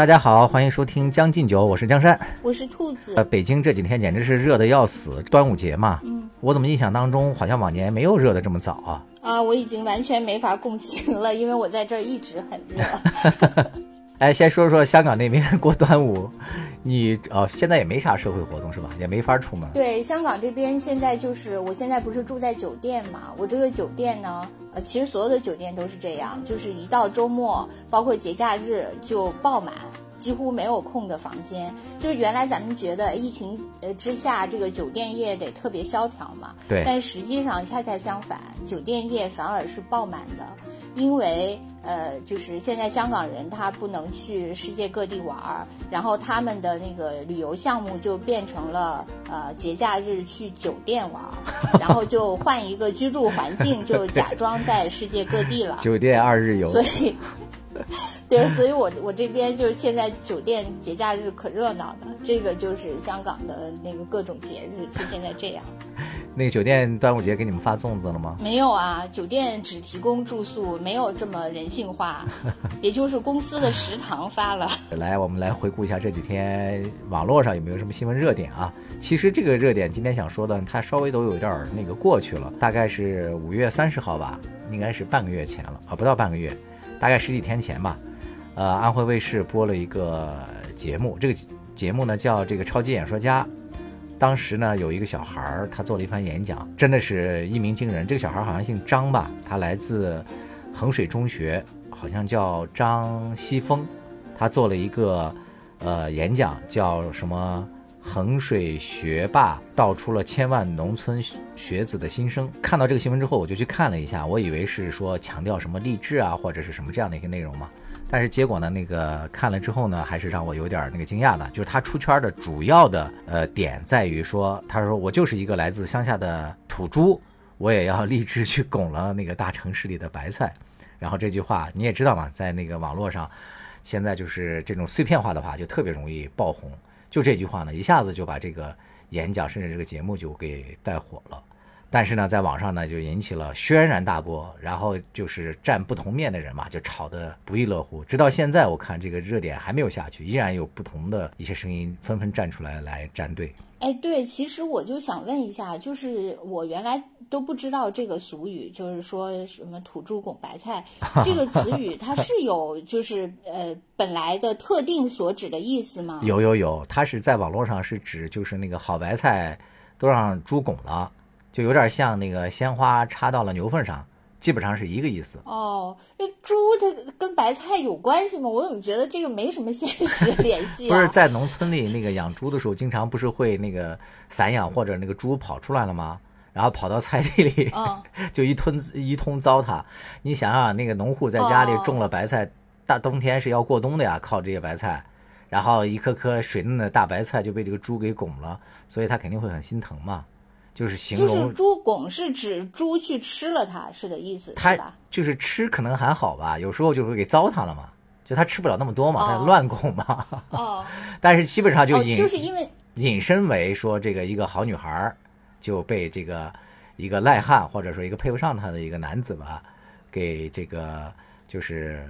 大家好，欢迎收听《将进酒》，我是江山。我是兔子呃，。北京这几天简直是热的要死，端午节嘛，嗯我怎么印象当中好像往年没有热的这么早啊？啊，我已经完全没法共情了，因为我在这儿一直很热。哎，先说说香港那边过端午，你呃现在也没啥社会活动是吧？也没法出门。对，香港这边现在就是，我现在不是住在酒店嘛，我这个酒店呢，呃，其实所有的酒店都是这样，就是一到周末，包括节假日就爆满。几乎没有空的房间，就是原来咱们觉得疫情呃之下，这个酒店业得特别萧条嘛，对。但实际上恰恰相反，酒店业反而是爆满的，因为呃，就是现在香港人他不能去世界各地玩儿，然后他们的那个旅游项目就变成了呃节假日去酒店玩儿，然后就换一个居住环境，就假装在世界各地了。酒店二日游，所以，对，所以我我这边就是现在酒店节假日可热闹了，这个就是香港的那个各种节日，就现在这样。那个酒店端午节给你们发粽子了吗？没有啊，酒店只提供住宿，没有这么人性化，也就是公司的食堂发了。来，我们来回顾一下这几天网络上有没有什么新闻热点啊？其实这个热点今天想说的，它稍微都有点儿那个过去了，大概是五月三十号吧，应该是半个月前了啊，不到半个月，大概十几天前吧。呃，安徽卫视播了一个节目，这个节目呢叫这个超级演说家。当时呢，有一个小孩儿，他做了一番演讲，真的是一鸣惊人。这个小孩儿好像姓张吧，他来自衡水中学，好像叫张西峰。他做了一个呃演讲，叫什么“衡水学霸道出了千万农村学子的心声”。看到这个新闻之后，我就去看了一下，我以为是说强调什么励志啊，或者是什么这样的一个内容嘛。但是结果呢，那个看了之后呢，还是让我有点那个惊讶的，就是他出圈的主要的呃点在于说，他说我就是一个来自乡下的土猪，我也要立志去拱了那个大城市里的白菜。然后这句话你也知道嘛，在那个网络上，现在就是这种碎片化的话就特别容易爆红。就这句话呢，一下子就把这个演讲甚至这个节目就给带火了。但是呢，在网上呢就引起了轩然大波，然后就是站不同面的人嘛，就吵得不亦乐乎。直到现在，我看这个热点还没有下去，依然有不同的一些声音纷纷站出来来站队。哎，对，其实我就想问一下，就是我原来都不知道这个俗语，就是说什么“土猪拱白菜” 这个词语，它是有就是呃本来的特定所指的意思吗？有有有，它是在网络上是指就是那个好白菜都让猪拱了，就有点像那个鲜花插到了牛粪上，基本上是一个意思。哦，那猪它跟白菜有关系吗？我怎么觉得这个没什么现实联系啊？不是在农村里那个养猪的时候，经常不是会那个散养或者那个猪跑出来了吗？然后跑到菜地里，嗯 就一通一通糟蹋。你想想，那个农户在家里哦种了白菜，大冬天是要过冬的呀，靠这些白菜，然后一颗颗水嫩的大白菜就被这个猪给拱了，所以他肯定会很心疼嘛。就是形就容是猪拱是指猪去吃了它，是的意思，他是吧？就是吃可能还好吧，有时候就会给糟蹋了嘛，就它吃不了那么多嘛，它哦乱拱嘛。哦，但是基本上就哦，引、就是因为引申为说这个一个好女孩儿就被这个一个赖汉或者说一个配不上她的一个男子吧，给这个就是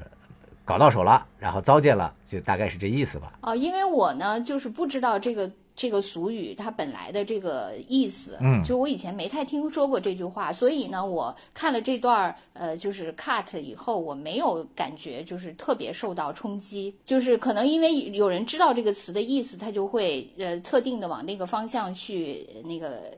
搞到手了，然后糟践了，就大概是这意思吧。哦，因为我呢就是不知道这个这个俗语它本来的这个意思，嗯就我以前没太听说过这句话，所以呢，我看了这段儿呃就是 cut 以后，我没有感觉就是特别受到冲击，就是可能因为有人知道这个词的意思，他就会呃特定的往那个方向去呃那个。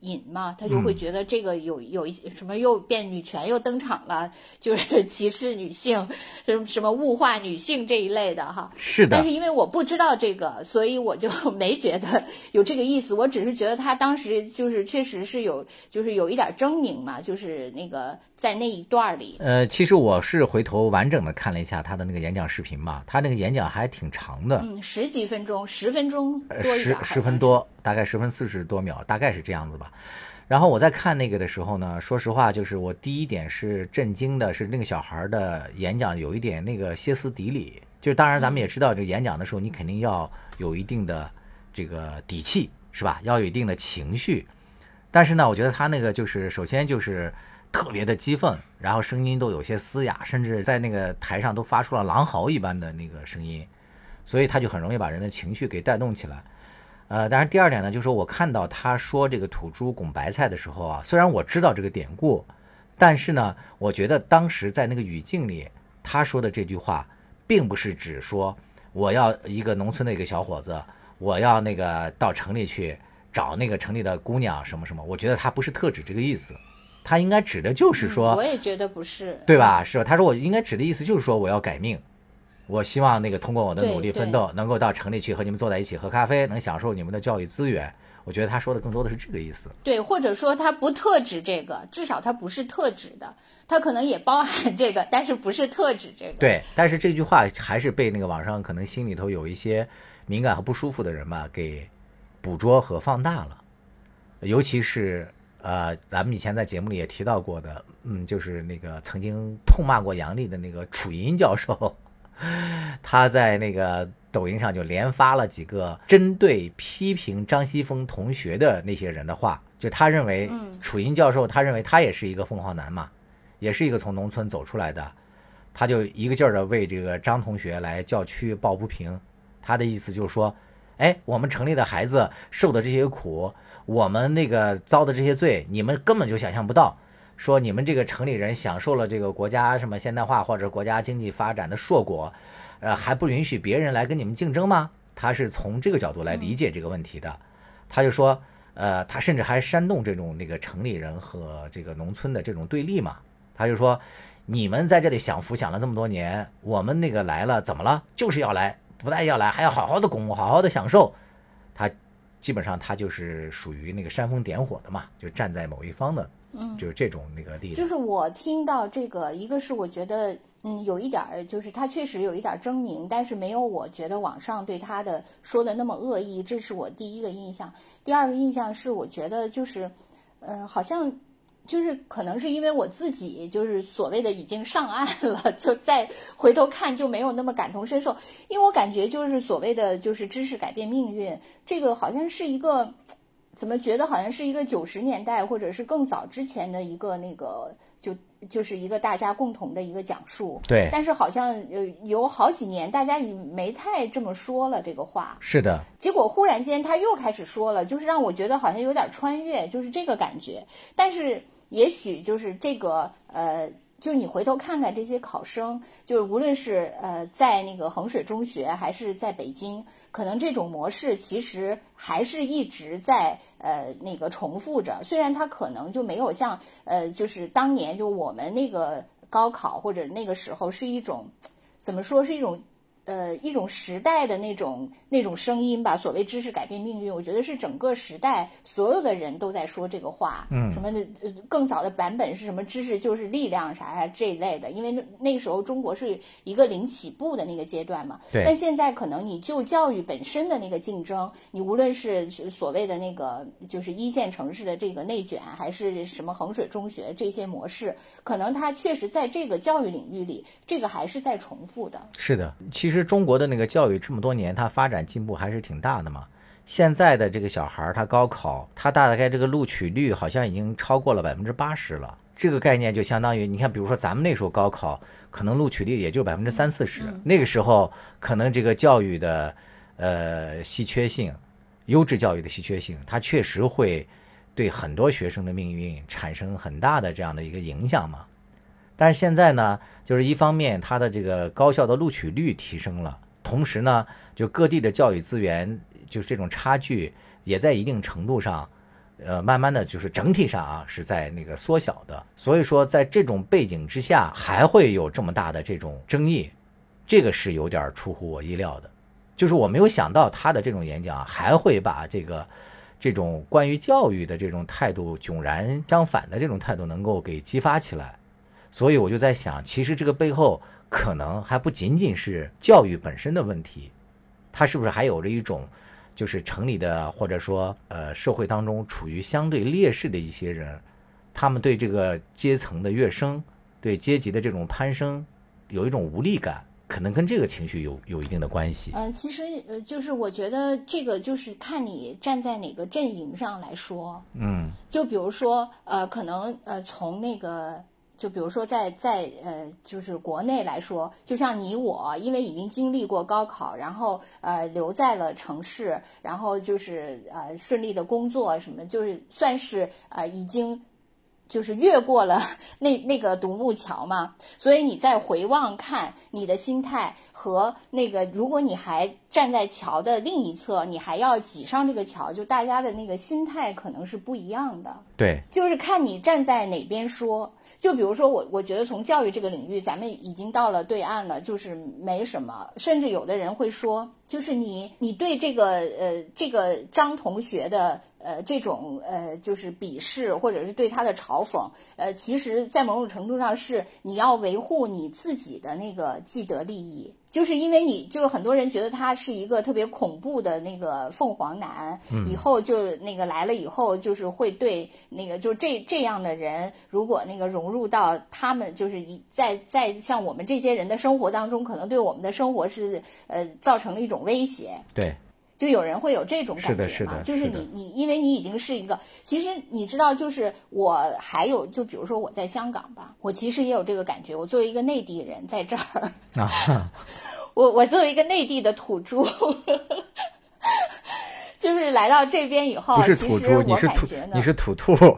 引嘛，他就会觉得这个有有一些什么又变女权又登场了，就是 歧视女性，什么什么物化女性这一类的哈。是的但是，因为我不知道这个，所以我就 没觉得有这个意思。我只是觉得他当时就是确实是有，就是有一点狰狞嘛，就是那个在那一段儿里。呃，其实我是回头完整的看了一下他的那个演讲视频嘛，他那个演讲还挺长的，嗯，十几分钟，十分钟多呃一点十。十分多，大概十分四十多秒，大概是这样子吧。然后我在看那个的时候呢，说实话，就是我第一点是震惊的，是那个小孩的演讲有一点那个歇斯底里。就是当然咱们也知道，这演讲的时候你肯定要有一定的这个底气，是吧？要有一定的情绪。但是呢，我觉得他那个就是首先就是特别的激愤，然后声音都有些嘶哑，甚至在那个台上都发出了狼嚎一般的那个声音。所以他就很容易把人的情绪给带动起来。呃，当然第二点呢，就是说我看到他说这个土猪拱白菜的时候啊，虽然我知道这个典故，但是呢，我觉得当时在那个语境里，他说的这句话，并不是指说我要一个农村的一个小伙子，我要那个到城里去找那个城里的姑娘什么什么，我觉得他不是特指这个意思，他应该指的就是说，我也觉得不是，对吧？是吧？他说我应该指的意思就是说我要改命。我希望那个通过我的努力奋斗，能够到城里去和你们坐在一起喝咖啡，能享受你们的教育资源。我觉得他说的更多的是这个意思。对，或者说他不特指这个，至少他不是特指的，他可能也包含这个，但是不是特指这个。对，但是这句话还是被那个网上可能心里头有一些敏感和不舒服的人吧给捕捉和放大了，尤其是呃，咱们以前在节目里也提到过的，嗯，就是那个曾经痛骂过杨笠的那个楚银教授。他在那个抖音上就连发了几个针对批评张西峰同学的那些人的话，就他认为楚英教授，他认为他也是一个凤凰男嘛，也是一个从农村走出来的，他就一个劲儿的为这个张同学来叫屈抱不平。他的意思就是说，哎，我们城里的孩子受的这些苦，我们那个遭的这些罪，你们根本就想象不到。说你们这个城里人享受了这个国家什么现代化或者国家经济发展的硕果，呃，还不允许别人来跟你们竞争吗？他是从这个角度来理解这个问题的。他就说，呃，他甚至还煽动这种那个城里人和这个农村的这种对立嘛。他就说，你们在这里享福享了这么多年，我们那个来了怎么了？就是要来，不但要来，还要好好的拱，好好的享受。他基本上他就是属于那个煽风点火的嘛，就站在某一方的。嗯，就是这种那个例子。就是我听到这个，一个是我觉得，嗯，有一点儿，就是他确实有一点狰狞，但是没有我觉得网上对他的说的那么恶意，这是我第一个印象。第二个印象是，我觉得就是，嗯，好像就是可能是因为我自己就是所谓的已经上岸了，就再回头看就没有那么感同身受，因为我感觉就是所谓的就是知识改变命运，这个好像是一个。怎么觉得好像是一个九十年代或者是更早之前的一个那个，就就是一个大家共同的一个讲述。对。但是好像呃有好几年大家已没太这么说了这个话。是的。结果忽然间他又开始说了，就是让我觉得好像有点穿越，就是这个感觉。但是也许就是这个呃。就你回头看看这些考生，就是无论是呃在那个衡水中学还是在北京，可能这种模式其实还是一直在呃那个重复着。虽然它可能就没有像呃就是当年就我们那个高考或者那个时候是一种怎么说是一种。呃，一种时代的那种那种声音吧，所谓知识改变命运，我觉得是整个时代所有的人都在说这个话。嗯，什么的，呃，更早的版本是什么？知识就是力量啥啥这一类的，因为那那时候中国是一个零起步的那个阶段嘛。对。但现在可能你就教育本身的那个竞争，你无论是所谓的那个就是一线城市的这个内卷，还是什么衡水中学这些模式，可能它确实在这个教育领域里，这个还是在重复的。是的，其实。其实中国的那个教育这么多年，它发展进步还是挺大的嘛。现在的这个小孩儿，他高考，他大概这个录取率好像已经超过了百分之八十了。这个概念就相当于，你看，比如说咱们那时候高考，可能录取率也就百分之三四十。那个时候，可能这个教育的呃稀缺性，优质教育的稀缺性，它确实会对很多学生的命运产生很大的这样的一个影响嘛。但是现在呢，就是一方面它的这个高校的录取率提升了，同时呢，就各地的教育资源，就是这种差距也在一定程度上，呃，慢慢的就是整体上啊是在那个缩小的。所以说，在这种背景之下，还会有这么大的这种争议，这个是有点出乎我意料的。就是我没有想到他的这种演讲还会把这个这种关于教育的这种态度迥然相反的这种态度能够给激发起来。所以我就在想，其实这个背后可能还不仅仅是教育本身的问题，它是不是还有着一种，就是城里的或者说呃社会当中处于相对劣势的一些人，他们对这个阶层的跃升，对阶级的这种攀升，有一种无力感，可能跟这个情绪有有一定的关系。嗯，其实呃，就是我觉得这个就是看你站在哪个阵营上来说。嗯，就比如说呃，可能呃从那个。就比如说在在呃，就是国内来说，就像你我，因为已经经历过高考，然后呃留在了城市，然后就是呃顺利的工作什么，就是算是呃已经。就是越过了 那那个独木桥嘛，所以你再回望看你的心态和那个，如果你还站在桥的另一侧，你还要挤上这个桥，就大家的那个心态可能是不一样的。对，就是看你站在哪边说。就比如说我，我觉得从教育这个领域，咱们已经到了对岸了，就是没什么。甚至有的人会说，就是你你对这个呃这个张同学的。呃，这种呃，就是鄙视或者是对他的嘲讽，呃，其实，在某种程度上是你要维护你自己的那个既得利益，就是因为你就是很多人觉得他是一个特别恐怖的那个凤凰男，以后就那个来了以后，就是会对那个就这这样的人，如果那个融入到他们，就是一在在像我们这些人的生活当中，可能对我们的生活是呃造成了一种威胁。对。就有人会有这种感觉是的，是的，就是你你，因为你已经是一个，其实你知道，就是我还有，就比如说我在香港吧，我其实也有这个感觉。我作为一个内地人在这儿啊，我我作为一个内地的土著，就是来到这边以后，不是土著，你是土，你是土兔。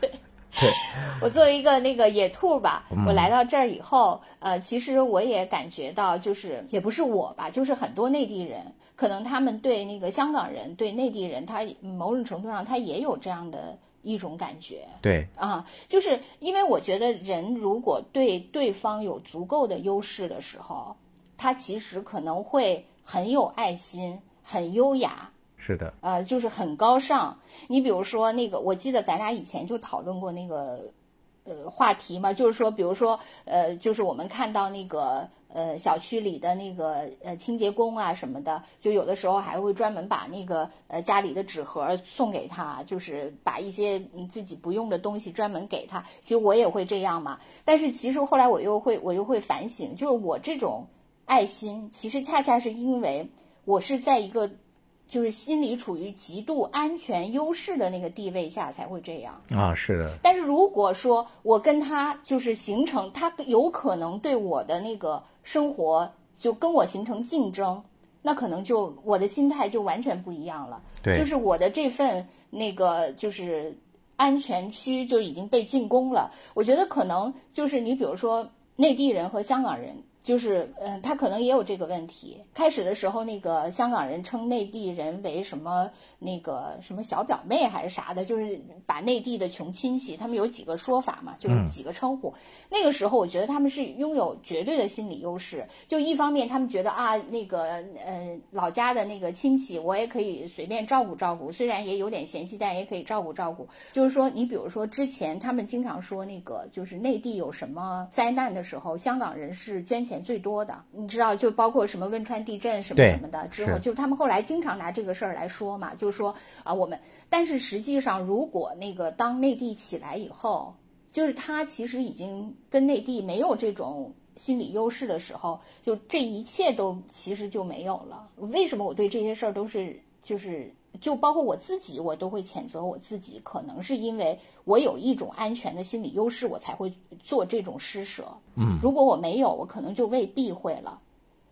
对。我作为一个那个野兔吧，我来到这儿以后，呃，其实我也感觉到，就是也不是我吧，就是很多内地人，可能他们对那个香港人、对内地人，他某种程度上他也有这样的一种感觉。对啊，就是因为我觉得人如果对对方有足够的优势的时候，他其实可能会很有爱心，很优雅。是的，呃，就是很高尚。你比如说那个，我记得咱俩以前就讨论过那个，呃，话题嘛，就是说，比如说，呃，就是我们看到那个，呃，小区里的那个，呃，清洁工啊什么的，就有的时候还会专门把那个，呃，家里的纸盒送给他，就是把一些自己不用的东西专门给他。其实我也会这样嘛，但是其实后来我又会，我又会反省，就是我这种爱心，其实恰恰是因为我是在一个。就是心理处于极度安全优势的那个地位下才会这样啊，是的。但是如果说我跟他就是形成，他有可能对我的那个生活就跟我形成竞争，那可能就我的心态就完全不一样了。对，就是我的这份那个就是安全区就已经被进攻了。我觉得可能就是你比如说内地人和香港人。就是，嗯，他可能也有这个问题。开始的时候，那个香港人称内地人为什么那个什么小表妹还是啥的，就是把内地的穷亲戚，他们有几个说法嘛，就是几个称呼。那个时候，我觉得他们是拥有绝对的心理优势。就一方面，他们觉得啊，那个呃老家的那个亲戚，我也可以随便照顾照顾，虽然也有点嫌弃，但也可以照顾照顾。就是说，你比如说之前他们经常说那个，就是内地有什么灾难的时候，香港人是捐。钱最多的，你知道，就包括什么汶川地震什么什么的之后，就他们后来经常拿这个事儿来说嘛，就是说啊，我们，但是实际上，如果那个当内地起来以后，就是他其实已经跟内地没有这种心理优势的时候，就这一切都其实就没有了。为什么我对这些事儿都是就是？就包括我自己，我都会谴责我自己，可能是因为我有一种安全的心理优势，我才会做这种施舍。嗯，如果我没有，我可能就未必会了。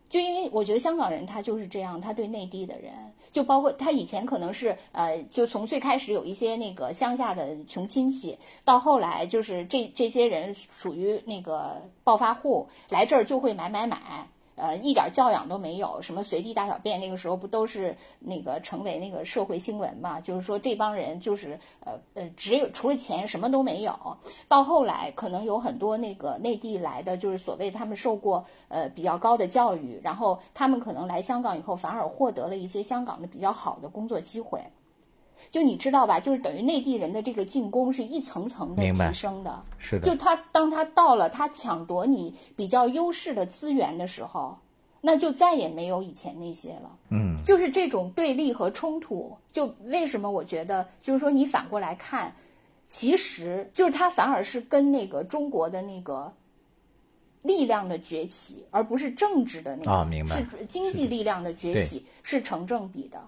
就因为我觉得香港人他就是这样，他对内地的人，就包括他以前可能是呃，就从最开始有一些那个乡下的穷亲戚，到后来就是这这些人属于那个暴发户，来这儿就会买买买。呃，一点教养都没有，什么随地大小便，那个时候不都是那个成为那个社会新闻嘛？就是说这帮人就是呃呃，只有除了钱什么都没有。到后来可能有很多那个内地来的，就是所谓他们受过呃比较高的教育，然后他们可能来香港以后反而获得了一些香港的比较好的工作机会。就你知道吧，就是等于内地人的这个进攻是一层层的提升的，是的。就他当他到了他抢夺你比较优势的资源的时候，那就再也没有以前那些了。嗯，就是这种对立和冲突，就为什么我觉得，就是说你反过来看，其实就是他反而是跟那个中国的那个力量的崛起，而不是政治的那个，明白？是经济力量的崛起是成正比的。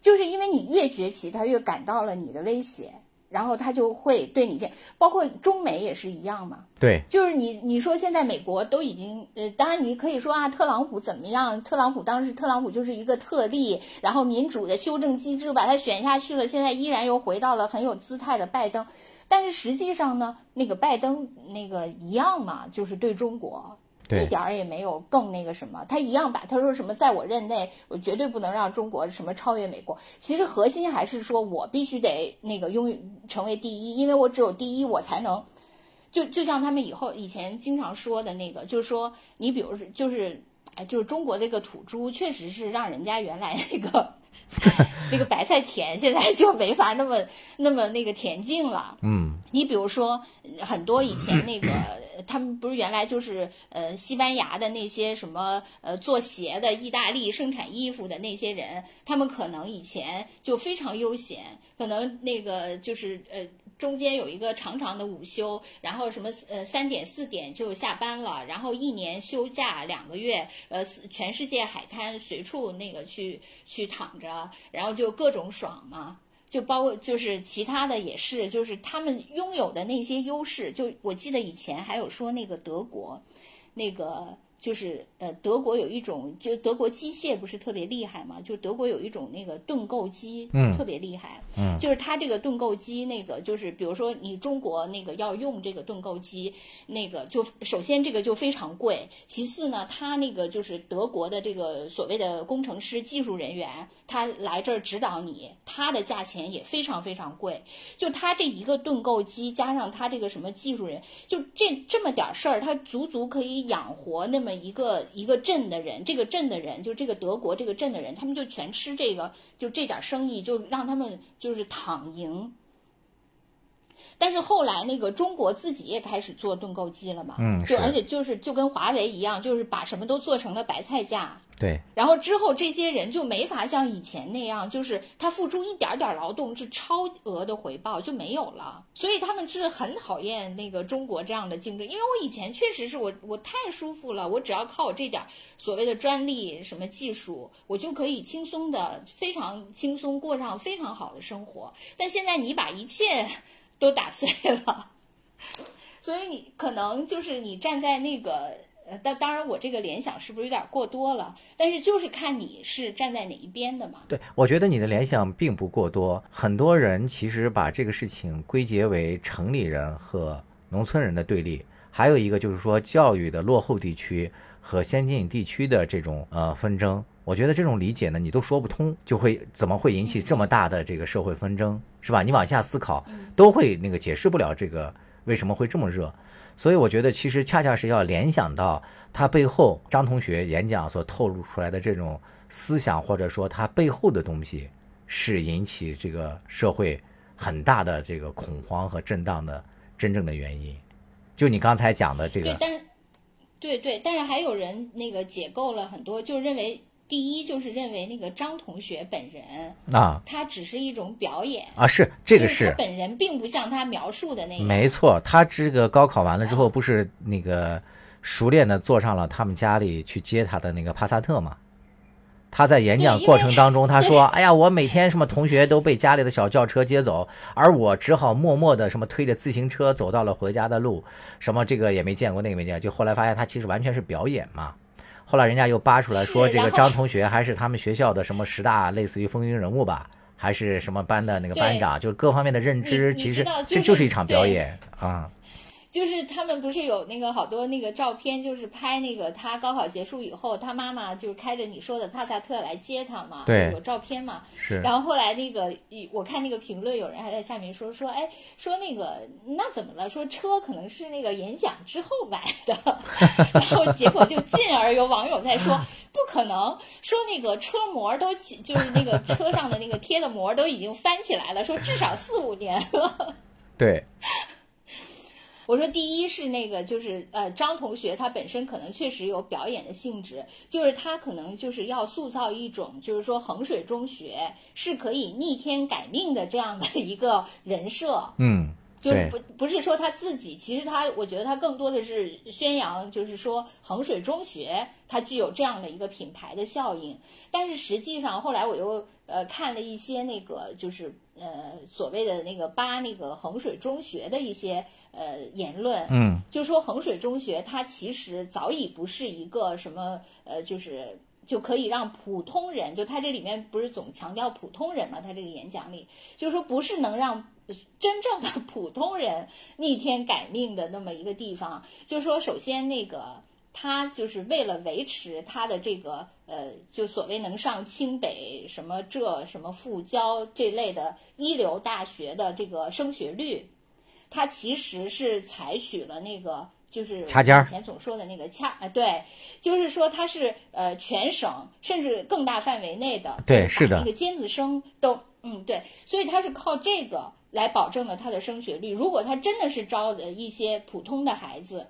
就是因为你越崛起，他越感到了你的威胁，然后他就会对你这，包括中美也是一样嘛。对，就是你你说现在美国都已经呃，当然你可以说啊，特朗普怎么样？特朗普当时特朗普就是一个特例，然后民主的修正机制把他选下去了，现在依然又回到了很有姿态的拜登。但是实际上呢，那个拜登那个一样嘛，就是对中国。一点儿也没有更那个什么，他一样把他说什么，在我任内，我绝对不能让中国什么超越美国。其实核心还是说我必须得那个拥成为第一，因为我只有第一，我才能。就就像他们以后以前经常说的那个，就是说你比如说就是哎，就是中国这个土猪，确实是让人家原来那个。那个白菜田现在就没法那么那么那个田径了。嗯，你比如说很多以前那个他们不是原来就是呃西班牙的那些什么呃做鞋的、意大利生产衣服的那些人，他们可能以前就非常悠闲，可能那个就是呃。中间有一个长长的午休，然后什么呃三点四点就下班了，然后一年休假两个月，呃全世界海滩随处那个去去躺着，然后就各种爽嘛，就包括就是其他的也是，就是他们拥有的那些优势，就我记得以前还有说那个德国，那个。就是呃，德国有一种，就德国机械不是特别厉害嘛？就德国有一种那个盾构机，嗯，特别厉害，嗯，就是它这个盾构机，那个就是比如说你中国那个要用这个盾构机，那个就首先这个就非常贵，其次呢，它那个就是德国的这个所谓的工程师、技术人员，他来这儿指导你，他的价钱也非常非常贵。就他这一个盾构机加上他这个什么技术人，就这这么点事儿，他足足可以养活那么。一个一个镇的人，这个镇的人就这个德国这个镇的人，他们就全吃这个，就这点生意就让他们就是躺赢。但是后来那个中国自己也开始做盾构机了嘛，嗯，就而且就是就跟华为一样，就是把什么都做成了白菜价。对，然后之后这些人就没法像以前那样，就是他付出一点点劳动是超额的回报就没有了，所以他们是很讨厌那个中国这样的竞争。因为我以前确实是我我太舒服了，我只要靠我这点所谓的专利什么技术，我就可以轻松的非常轻松过上非常好的生活。但现在你把一切都打碎了，所以你可能就是你站在那个。当当然，我这个联想是不是有点过多了？但是就是看你是站在哪一边的嘛。对，我觉得你的联想并不过多。很多人其实把这个事情归结为城里人和农村人的对立，还有一个就是说教育的落后地区和先进地区的这种呃纷争。我觉得这种理解呢，你都说不通，就会怎么会引起这么大的这个社会纷争，是吧？你往下思考，都会那个解释不了这个为什么会这么热。所以我觉得，其实恰恰是要联想到他背后张同学演讲所透露出来的这种思想，或者说他背后的东西，是引起这个社会很大的这个恐慌和震荡的真正的原因。就你刚才讲的这个，对，但是对对，但是还有人那个解构了很多，就认为。第一就是认为那个张同学本人啊，他只是一种表演啊，是这个是他本人并不像他描述的那样。没错，他这个高考完了之后，不是那个熟练的坐上了他们家里去接他的那个帕萨特吗？他在演讲过程当中，他说：“哎呀，我每天什么同学都被家里的小轿车接走，而我只好默默的什么推着自行车走到了回家的路，什么这个也没见过，那个没见过，就后来发现他其实完全是表演嘛。”后来人家又扒出来说，这个张同学还是他们学校的什么十大类似于风云人物吧，还是什么班的那个班长，就是各方面的认知，其实这就是一场表演啊。就是他们不是有那个好多那个照片，就是拍那个他高考结束以后，他妈妈就是开着你说的帕萨特来接他嘛，对，有照片嘛。是。然后后来那个，我看那个评论，有人还在下面说说，哎，说那个那怎么了？说车可能是那个演讲之后买的，然后结果就进而有网友在说，不可能，说那个车膜都起就是那个车上的那个贴的膜都已经翻起来了，说至少四五年了。对。我说，第一是那个，就是呃，张同学他本身可能确实有表演的性质，就是他可能就是要塑造一种，就是说衡水中学是可以逆天改命的这样的一个人设。嗯，就是不不是说他自己，其实他我觉得他更多的是宣扬，就是说衡水中学它具有这样的一个品牌的效应。但是实际上后来我又呃看了一些那个就是呃所谓的那个扒那个衡水中学的一些呃言论，嗯，就说衡水中学它其实早已不是一个什么呃就是。就可以让普通人，就他这里面不是总强调普通人嘛？他这个演讲里就是说，不是能让真正的普通人逆天改命的那么一个地方。就是说，首先那个他就是为了维持他的这个呃，就所谓能上清北什么浙什么复交这类的一流大学的这个升学率，他其实是采取了那个。就是掐尖儿，以前总说的那个掐啊，对，就是说他是呃全省甚至更大范围内的，对，是的，那个尖子生都嗯对，所以他是靠这个来保证了它的升学率。如果他真的是招的一些普通的孩子，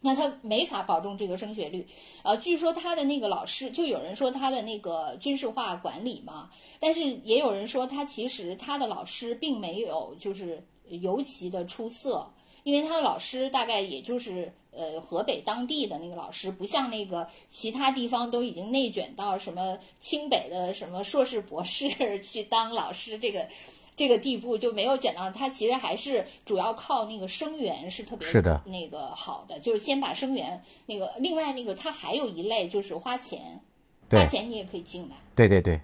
那他没法保证这个升学率。呃，据说他的那个老师，就有人说他的那个军事化管理嘛，但是也有人说他其实他的老师并没有就是尤其的出色。因为他的老师大概也就是呃河北当地的那个老师，不像那个其他地方都已经内卷到什么清北的什么硕士博士 去当老师这个这个地步，就没有卷到他。其实还是主要靠那个生源是特别是的那个好的，就是先把生源那个另外那个他还有一类就是花钱，花钱你也可以进来。对对对，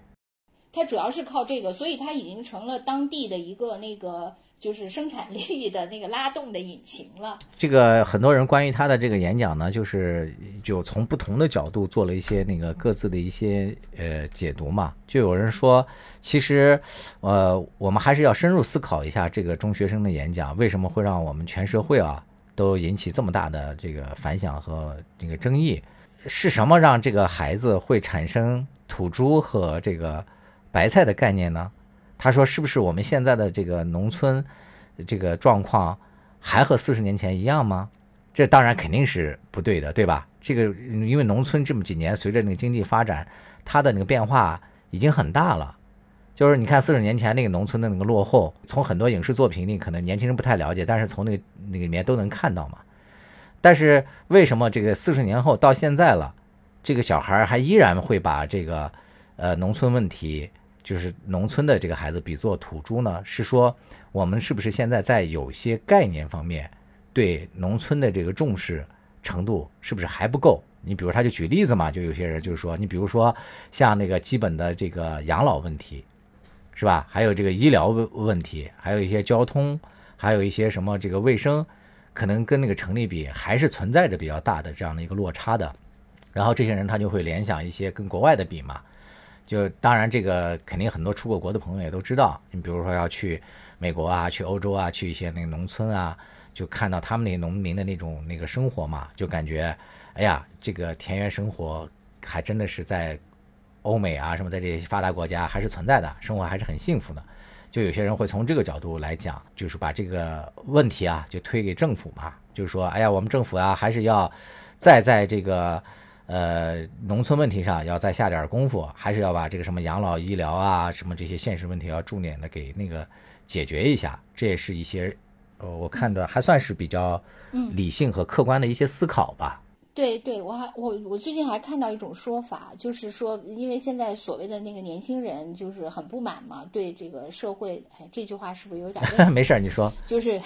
他主要是靠这个，所以他已经成了当地的一个那个。就是生产力的那个拉动的引擎了。这个很多人关于他的这个演讲呢，就是就从不同的角度做了一些那个各自的一些呃解读嘛。就有人说，其实呃我们还是要深入思考一下这个中学生的演讲为什么会让我们全社会啊都引起这么大的这个反响和这个争议？是什么让这个孩子会产生土猪和这个白菜的概念呢？他说：“是不是我们现在的这个农村，这个状况还和四十年前一样吗？这当然肯定是不对的，对吧？这个因为农村这么几年随着那个经济发展，它的那个变化已经很大了。就是你看四十年前那个农村的那个落后，从很多影视作品里可能年轻人不太了解，但是从那个那个里面都能看到嘛。但是为什么这个四十年后到现在了，这个小孩还依然会把这个呃农村问题？”就是农村的这个孩子比作土猪呢，是说我们是不是现在在有些概念方面对农村的这个重视程度是不是还不够？你比如他就举例子嘛，就有些人就是说，你比如说像那个基本的这个养老问题，是吧？还有这个医疗问问题，还有一些交通，还有一些什么这个卫生，可能跟那个城里比还是存在着比较大的这样的一个落差的。然后这些人他就会联想一些跟国外的比嘛。就当然，这个肯定很多出过国的朋友也都知道。你比如说要去美国啊，去欧洲啊，去一些那个农村啊，就看到他们那农民的那种那个生活嘛，就感觉，哎呀，这个田园生活还真的是在欧美啊什么在这些发达国家还是存在的，生活还是很幸福的。就有些人会从这个角度来讲，就是把这个问题啊就推给政府嘛，就是说，哎呀，我们政府啊还是要再在这个。呃，农村问题上要再下点功夫，还是要把这个什么养老医疗啊，什么这些现实问题要重点的给那个解决一下。这也是一些，呃，我看的还算是比较理性和客观的一些思考吧。对对，我还我我最近还看到一种说法，就是说，因为现在所谓的那个年轻人就是很不满嘛，对这个社会，哎，这句话是不是有点？没事儿，你说。就是。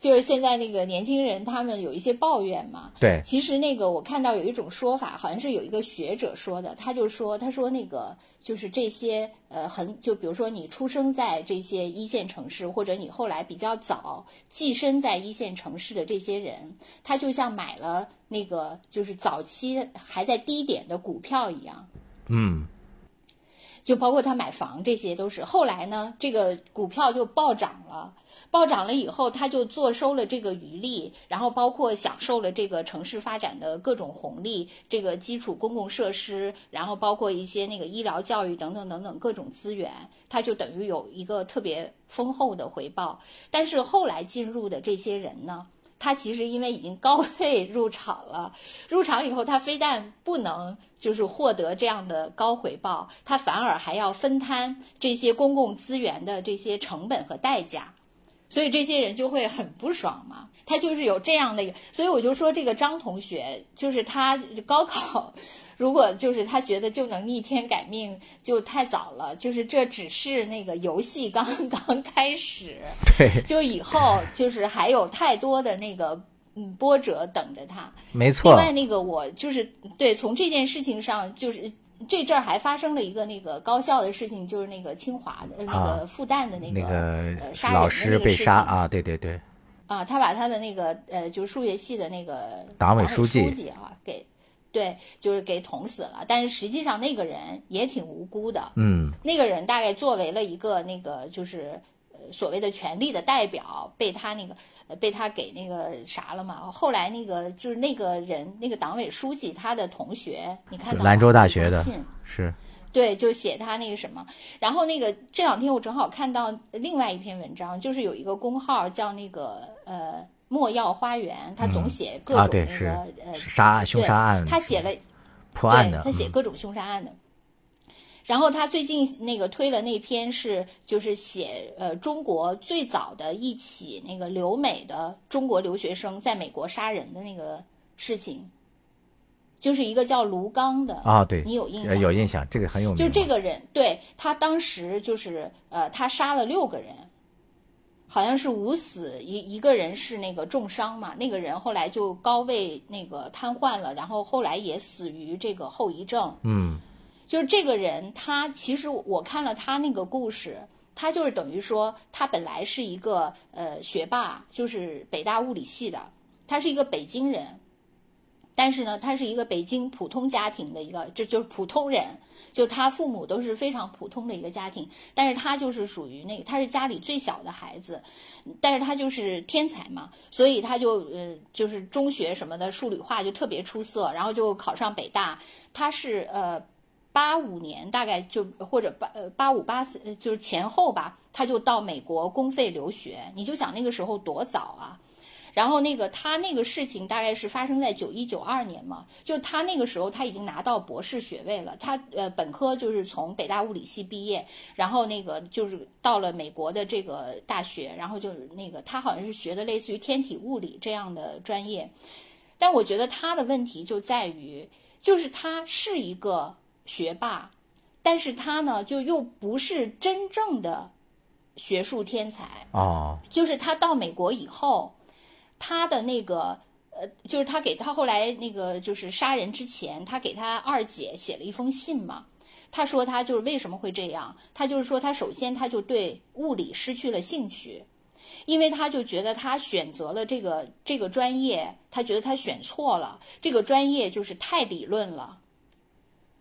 就是现在那个年轻人，他们有一些抱怨嘛。对，其实那个我看到有一种说法，好像是有一个学者说的，他就说，他说那个就是这些呃，很就比如说你出生在这些一线城市，或者你后来比较早寄生在一线城市的这些人，他就像买了那个就是早期还在低点的股票一样。嗯。就包括他买房，这些都是后来呢，这个股票就暴涨了，暴涨了以后，他就坐收了这个余利，然后包括享受了这个城市发展的各种红利，这个基础公共设施，然后包括一些那个医疗、教育等等等等各种资源，他就等于有一个特别丰厚的回报。但是后来进入的这些人呢？他其实因为已经高 配入场了，入场以后他非但不能就是获得这样的高回报，他反而还要分摊这些公共资源的这些成本和代价，所以这些人就会很不爽嘛。他就是有这样的，所以我就说这个张同学，就是他高考，如果就是他觉得就能逆天改命，就太早了。就是这只是那个游戏刚刚开始，对，就以后就是还有太多的那个嗯波折等着他。没错。另外那个我就是对从这件事情上就是。这阵儿还发生了一个那个高校的事情，就是那个清华的那个复旦的那个杀老师被杀啊，对对对。啊，他把他的那个呃，就是数学系的那个党委书记啊，给对，就是给捅死了。但是实际上那个人也挺无辜的。嗯。那个人大概作为了一个那个就是呃所谓的权力的代表，被他那个。被他给那个啥了嘛？后来那个就是那个人，那个党委书记他的同学，你看兰州大学的信是，对，就写他那个什么。然后那个这两天我正好看到另外一篇文章，就是有一个公号叫那个呃莫要花园，他总写各种那个呃杀案凶杀案，他写了破案的，他写各种凶杀案的。然后他最近那个推了那篇是就是写呃中国最早的一起那个留美的中国留学生在美国杀人的那个事情，就是一个叫卢刚的啊，对你有印象？有印象，这个很有名。就这个人，对他当时就是呃，他杀了六个人，好像是无死一一个人是那个重伤嘛，那个人后来就高位那个瘫痪了，然后后来也死于这个后遗症。嗯。就是这个人，他其实我看了他那个故事，他就是等于说，他本来是一个呃学霸，就是北大物理系的，他是一个北京人，但是呢，他是一个北京普通家庭的一个，就就是普通人，就他父母都是非常普通的一个家庭，但是他就是属于那个，他是家里最小的孩子，但是他就是天才嘛，所以他就呃就是中学什么的数理化就特别出色，然后就考上北大，他是呃。八五年大概就或者八呃八五八四就是前后吧，他就到美国公费留学。你就想那个时候多早啊！然后那个他那个事情大概是发生在九一九二年嘛，就他那个时候他已经拿到博士学位了。他呃本科就是从北大物理系毕业，然后那个就是到了美国的这个大学，然后就是那个他好像是学的类似于天体物理这样的专业。但我觉得他的问题就在于，就是他是一个。学霸，但是他呢，就又不是真正的学术天才啊。就是他到美国以后，他的那个呃，就是他给他后来那个就是杀人之前，他给他二姐写了一封信嘛。他说他就是为什么会这样？他就是说他首先他就对物理失去了兴趣，因为他就觉得他选择了这个这个专业，他觉得他选错了，这个专业就是太理论了。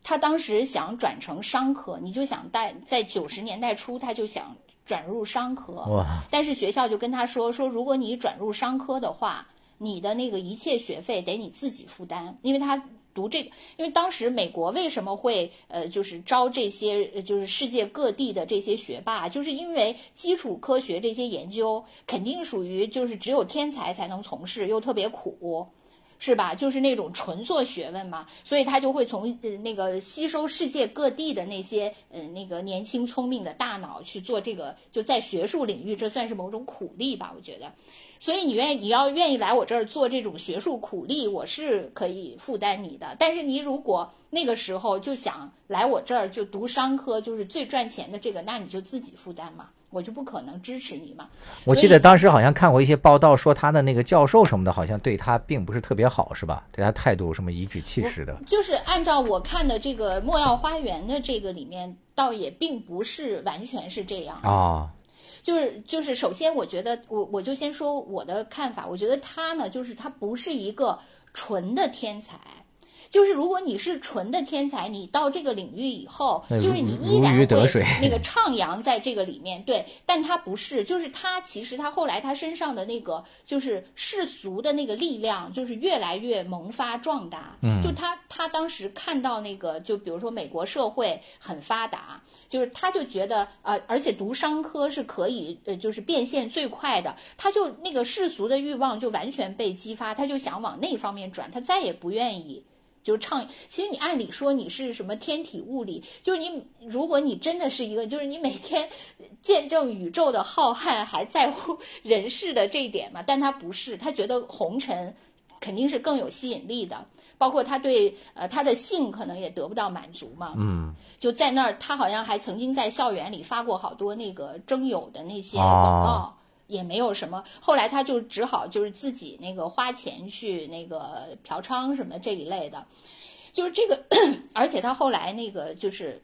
他当时想转成商科，你就想在在九十年代初，他就想转入商科。但是学校就跟他说说，如果你转入商科的话，你的那个一切学费得你自己负担，因为他读这个，因为当时美国为什么会呃就是招这些就是世界各地的这些学霸，就是因为基础科学这些研究肯定属于就是只有天才才能从事，又特别苦。是吧？就是那种纯做学问嘛，所以他就会从呃那个吸收世界各地的那些呃那个年轻聪明的大脑去做这个，就在学术领域，这算是某种苦力吧？我觉得，所以你愿意你要愿意来我这儿做这种学术苦力，我是可以负担你的。但是你如果那个时候就想来我这儿就读商科，就是最赚钱的这个，那你就自己负担嘛。我就不可能支持你嘛。我记得当时好像看过一些报道，说他的那个教授什么的，好像对他并不是特别好，是吧？对他态度什么颐指气使的。就是按照我看的这个《莫要花园》的这个里面，倒也并不是完全是这样啊。就是就是，首先我觉得，我我就先说我的看法，我觉得他呢，就是他不是一个纯的天才。就是如果你是纯的天才，你到这个领域以后，就是你依然会那个徜徉在这个里面，对。但他不是，就是他其实他后来他身上的那个就是世俗的那个力量，就是越来越萌发壮大。嗯，就他他当时看到那个，就比如说美国社会很发达，就是他就觉得呃，而且读商科是可以呃，就是变现最快的，他就那个世俗的欲望就完全被激发，他就想往那方面转，他再也不愿意。就唱，其实你按理说你是什么天体物理，就是你，如果你真的是一个，就是你每天见证宇宙的浩瀚，还在乎人世的这一点嘛？但他不是，他觉得红尘肯定是更有吸引力的，包括他对呃他的性可能也得不到满足嘛。嗯，就在那儿，他好像还曾经在校园里发过好多那个征友的那些广告。也没有什么，后来他就只好就是自己那个花钱去那个嫖娼什么这一类的，就是这个，而且他后来那个就是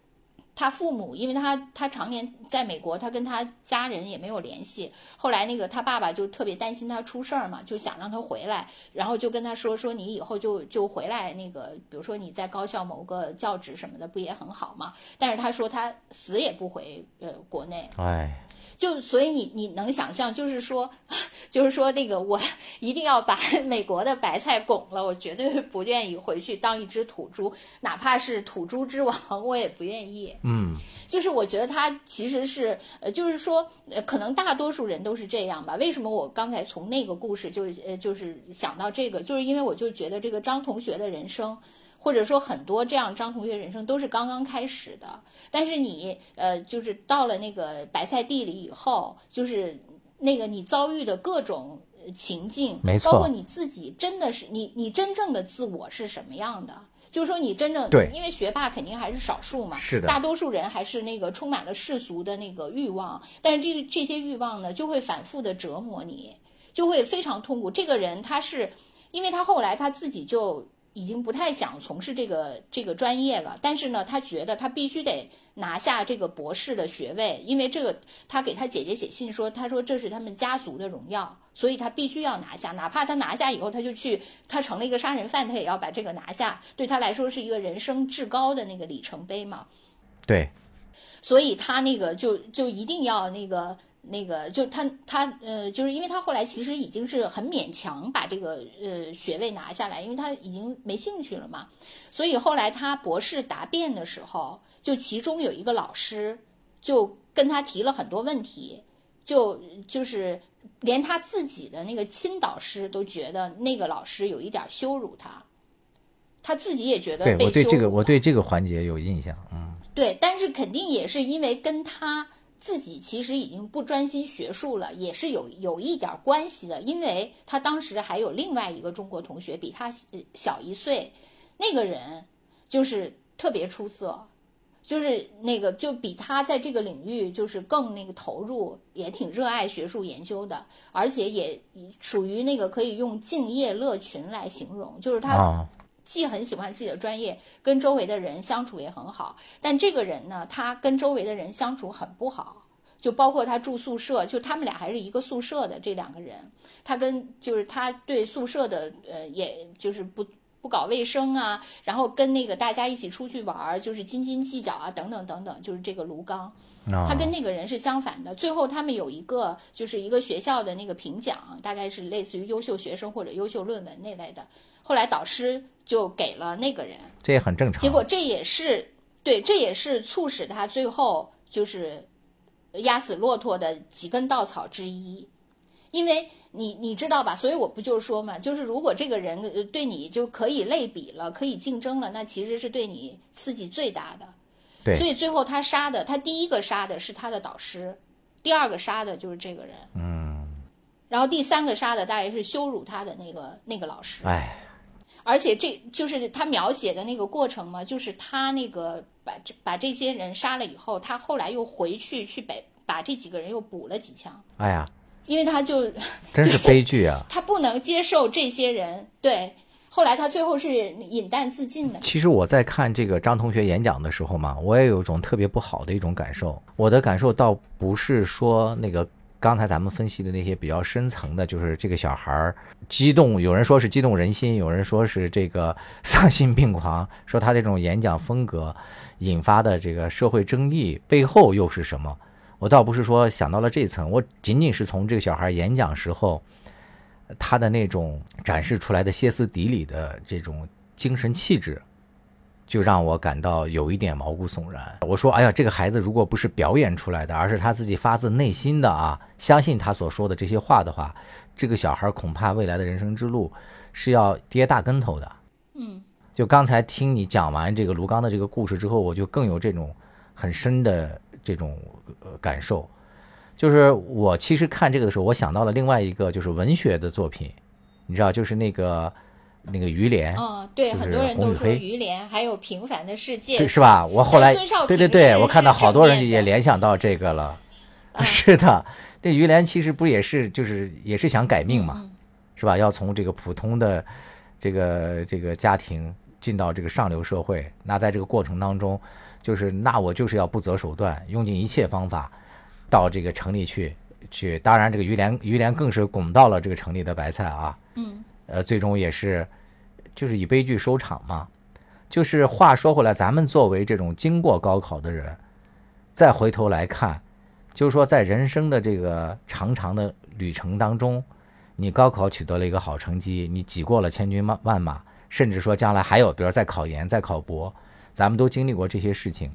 他父母，因为他他常年在美国，他跟他家人也没有联系。后来那个他爸爸就特别担心他出事儿嘛，就想让他回来，然后就跟他说说你以后就就回来那个，比如说你在高校某个教职什么的，不也很好嘛？但是他说他死也不回呃国内。哎，就所以你你能想象，就是说，就是说那个我 一定要把 美国的白菜拱了，我绝对不愿意回去当一只土猪，哪怕是土猪之王，我也不愿意。嗯，就是我觉得他其实是呃，就是说呃，可能大多数人都是这样吧。为什么我刚才从那个故事就呃就是想到这个，就是因为我就觉得这个张同学的人生。或者说很多这样张同学人生都是刚刚开始的，但是你呃，就是到了那个白菜地里以后，就是那个你遭遇的各种呃情境，没错包括你自己真的是你你真正的自我是什么样的？就是说你真正对因为学霸肯定还是少数嘛，是的大多数人还是那个充满了世俗的那个欲望，但是这这些欲望呢，就会反复的折磨你，就会非常痛苦。这个人他是，因为他后来他自己就已经不太想从事这个这个专业了，但是呢，他觉得他必须得拿下这个博士的学位，因为这个他给他姐姐写信说，他说这是他们家族的荣耀，所以他必须要拿下，哪怕他拿下以后，他就去他成了一个杀人犯，他也要把这个拿下，对他来说是一个人生至高的那个里程碑嘛。对，所以他那个就就一定要那个那个，就他他呃，就是因为他后来其实已经是很勉强把这个呃学位拿下来，因为他已经没兴趣了嘛。所以后来他博士答辩的时候，就其中有一个老师就跟他提了很多问题，就就是连他自己的那个亲导师都觉得那个老师有一点羞辱他，他自己也觉得对我对这个我对这个环节有印象，嗯，对，但是肯定也是因为跟他自己其实已经不专心学术了，也是有有一点关系的。因为他当时还有另外一个中国同学比他呃小一岁，那个人就是特别出色，就是那个就比他在这个领域就是更那个投入，也挺热爱学术研究的，而且也属于那个可以用敬业乐群来形容，就是他啊，既很喜欢自己的专业，跟周围的人相处也很好。但这个人呢，他跟周围的人相处很不好，就包括他住宿舍，就他们俩还是一个宿舍的这两个人，他跟就是他对宿舍的呃，也就是不。不搞卫生啊，然后跟那个大家一起出去玩儿，就是斤斤计较啊，等等等等，就是这个卢刚，啊他跟那个人是相反的。最后他们有一个就是一个学校的那个评奖，大概是类似于优秀学生或者优秀论文那类的。后来导师就给了那个人，这也很正常。结果这也是对，这也是促使他最后就是压死骆驼的几根稻草之一。因为你你知道吧，所以我不就是说嘛，就是如果这个人呃对你就可以类比了，可以竞争了，那其实是对你刺激最大的。对所以最后他杀的，他第一个杀的是他的导师，第二个杀的就是这个人，嗯，然后第三个杀的大概是羞辱他的那个那个老师。哎，而且这就是他描写的那个过程嘛，就是他那个把这把这些人杀了以后，他后来又回去去北把这几个人又补了几枪，哎呀，因为他就 真是悲剧啊！他不能接受这些人，对，后来他最后是饮弹自尽的。其实我在看这个张同学演讲的时候嘛，我也有一种特别不好的一种感受。我的感受倒不是说那个刚才咱们分析的那些比较深层的，就是这个小孩激动，有人说是激动人心，有人说是这个丧心病狂，说他这种演讲风格引发的这个社会争议背后又是什么？我倒不是说想到了这层，我仅仅是从这个小孩演讲时候他的那种展示出来的歇斯底里的这种精神气质，就让我感到有一点毛骨悚然。我说：“哎呀，这个孩子如果不是表演出来的，而是他自己发自内心的啊，相信他所说的这些话的话，这个小孩恐怕未来的人生之路是要跌大跟头的。”嗯，就刚才听你讲完这个卢刚的这个故事之后，我就更有这种很深的这种呃感受。就是我其实看这个的时候，我想到了另外一个就是文学的作品，你知道，就是那个那个于连，嗯，对，很多人都说于连，还有《平凡的世界对，》是吧？我后来对对对，我看到好多人也联想到这个了。啊 是的，这于连其实不也是就是也是想改命嘛，嗯是吧？要从这个普通的这个这个家庭进到这个上流社会，那在这个过程当中，就是那我就是要不择手段，用尽一切方法到这个城里去去。当然，这个于连于连更是拱到了这个城里的白菜啊，嗯呃，最终也是就是以悲剧收场嘛。就是话说回来，咱们作为这种经过高考的人，再回头来看，就是说在人生的这个长长的旅程当中，你高考取得了一个好成绩，你挤过了千军万万马，甚至说将来还有，比如再考研、再考博，咱们都经历过这些事情。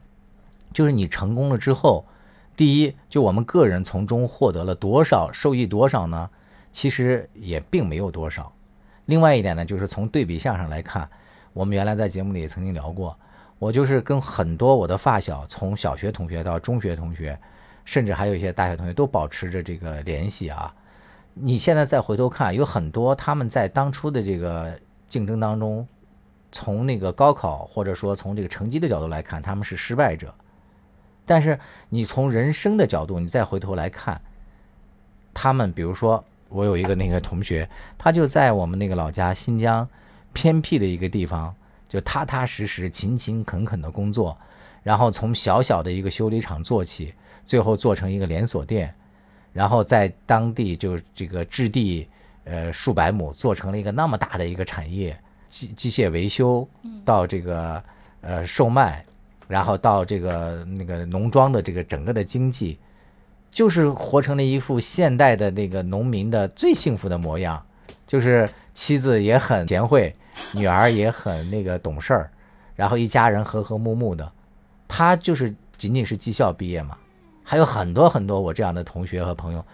就是你成功了之后，第一，就我们个人从中获得了多少，受益多少呢？其实也并没有多少。另外一点呢，就是从对比项上来看，我们原来在节目里也曾经聊过，我就是跟很多我的发小，从小学同学到中学同学，甚至还有一些大学同学，都保持着这个联系啊。你现在再回头看，有很多他们在当初的这个竞争当中，从那个高考或者说从这个成绩的角度来看，他们是失败者。但是你从人生的角度，你再回头来看，他们比如说，我有一个那个同学，他就在我们那个老家新疆偏僻的一个地方，就踏踏实实、勤勤恳恳的工作，然后从小小的一个修理厂做起，最后做成一个连锁店，然后在当地就这个置地呃数百亩，做成了一个那么大的一个产业，机机械维修到这个呃售卖，然后到这个那个农庄的这个整个的经济，就是活成了一副现代的那个农民的最幸福的模样，就是妻子也很贤惠，女儿也很那个懂事儿，然后一家人和和睦睦的。他就是仅仅是技校毕业嘛，还有很多很多我这样的同学和朋友，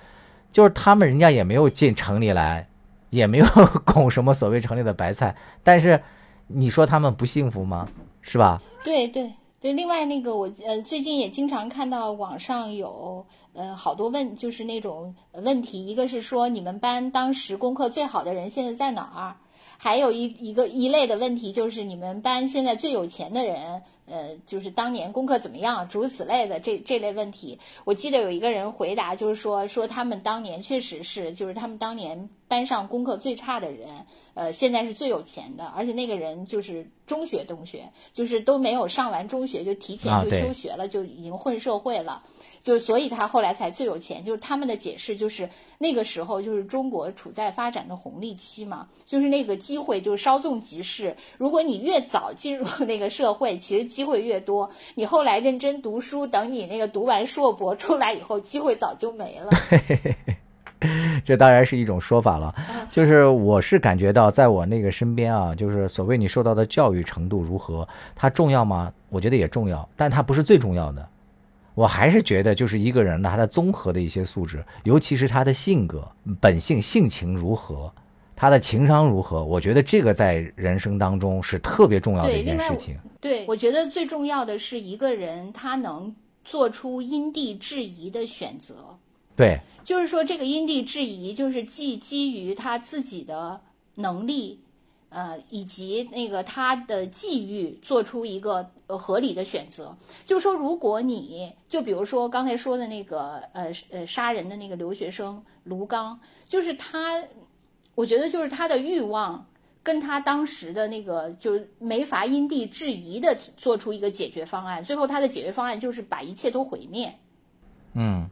就是他们人家也没有进城里来，也没有拱什么所谓城里的白菜，但是你说他们不幸福吗？是吧？对对对，另外那个我呃最近也经常看到网上有呃好多问，就是那种问题，一个是说你们班当时功课最好的人现在在哪儿？还有一一个一类的问题就是你们班现在最有钱的人，呃，就是当年功课怎么样，诸如此类的这这类问题。我记得有一个人回答，就是说说他们当年确实是，就是他们当年班上功课最差的人，呃，现在是最有钱的，而且那个人就是中学同学，就是都没有上完中学就提前就休学了，就已经混社会了。就是所以他后来才最有钱，就是他们的解释就是那个时候就是中国处在发展的红利期嘛，就是那个机会就是稍纵即逝。如果你越早进入那个社会，其实机会越多。你后来认真读书，等你那个读完硕博出来以后，机会早就没了。这当然是一种说法了，就是我是感觉到，在我那个身边啊，就是所谓你受到的教育程度如何，它重要吗？我觉得也重要，但它不是最重要的。我还是觉得，就是一个人的他的综合的一些素质，尤其是他的性格、本性、性情如何，他的情商如何，我觉得这个在人生当中是特别重要的一件事情。对，我觉得最重要的是一个人他能做出因地制宜的选择。对，就是说，这个因地制宜，就是既基于他自己的能力，呃，以及那个他的际遇，做出一个呃合理的选择。就说，如果你就比如说刚才说的那个呃呃杀人的那个留学生卢刚，就是他，我觉得就是他的欲望。跟他当时的那个就是没法因地制宜的做出一个解决方案，最后他的解决方案就是把一切都毁灭。嗯，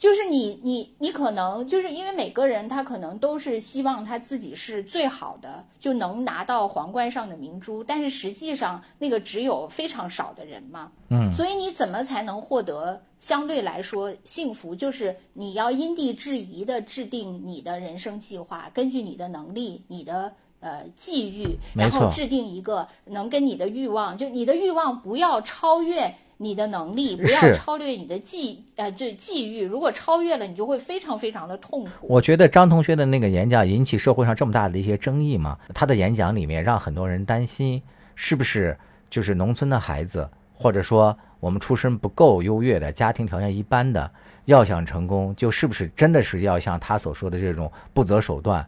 就是你你你可能就是因为每个人他可能都是希望他自己是最好的，就能拿到皇冠上的明珠，但是实际上那个只有非常少的人嘛。嗯，所以你怎么才能获得相对来说幸福？就是你要因地制宜的制定你的人生计划，根据你的能力、你的呃际遇，然后制定一个能跟你的欲望，就你的欲望不要超越你的能力，不要超越你的际呃这际遇。如果超越了，你就会非常非常的痛苦。我觉得张同学的那个演讲引起社会上这么大的一些争议嘛，他的演讲里面让很多人担心，是不是就是农村的孩子，或者说我们出身不够优越的家庭条件一般的，要想成功，就是不是真的是要像他所说的这种不择手段，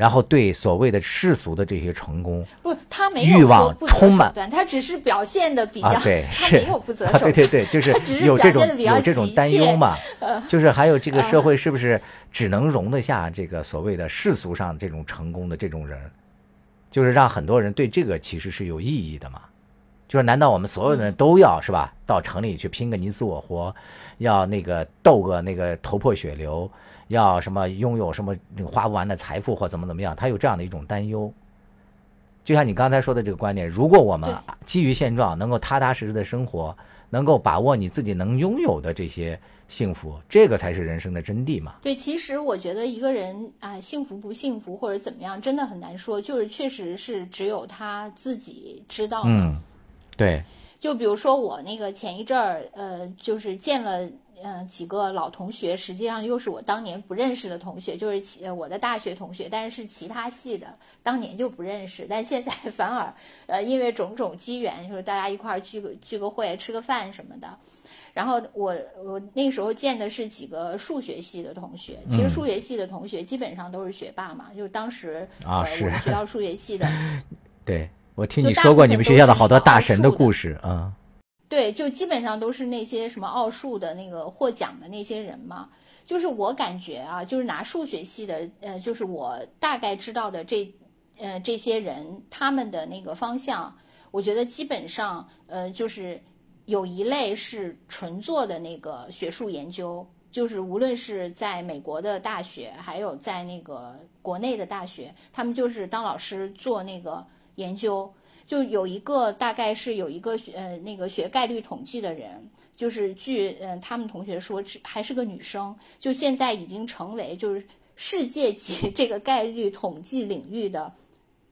然后对所谓的世俗的这些成功不，他没有欲望充满，他只是表现的比较，啊，对，他是。没有不择手啊，段，对对对，就是 有这种有这种担忧嘛，就是还有这个啊社会是不是只能容得下这个所谓的世俗上这种成功的这种人，就是让很多人对这个其实是有意义的嘛。就是难道我们所有的人都要是吧？到城里去拼个你死我活，要那个斗个那个头破血流，要什么拥有什么那个花不完的财富或怎么怎么样？他有这样的一种担忧。就像你刚才说的这个观点，如果我们基于现状，能够踏踏实实的生活，能够把握你自己能拥有的这些幸福，这个才是人生的真谛嘛。对，其实我觉得一个人啊、幸福不幸福或者怎么样，真的很难说，就是确实是只有他自己知道。嗯，对，就比如说我那个前一阵儿，呃，就是见了呃几个老同学，实际上又是我当年不认识的同学，就是其呃我的大学同学，但是是其他系的，当年就不认识，但现在 反而呃因为种种机缘，就是大家一块儿聚个聚个会、吃个饭什么的。然后我我那时候见的是几个数学系的同学，其实数学系的同学基本上都是学霸嘛，就是当时呃啊是我们学校数学系的。对我听你说过你们学校的好多大神的故事，啊对，就基本上都是那些什么奥数的那个获奖的那些人嘛。就是我感觉啊，就是拿数学系的，呃，就是我大概知道的这，呃，这些人他们的那个方向，我觉得基本上，呃，就是有一类是纯做的那个学术研究，就是无论是在美国的大学，还有在那个国内的大学，他们就是当老师做那个研究。就有一个大概是有一个呃那个学概率统计的人，就是据嗯、呃、他们同学说是还是个女生，就现在已经成为就是世界级这个概率统计领域的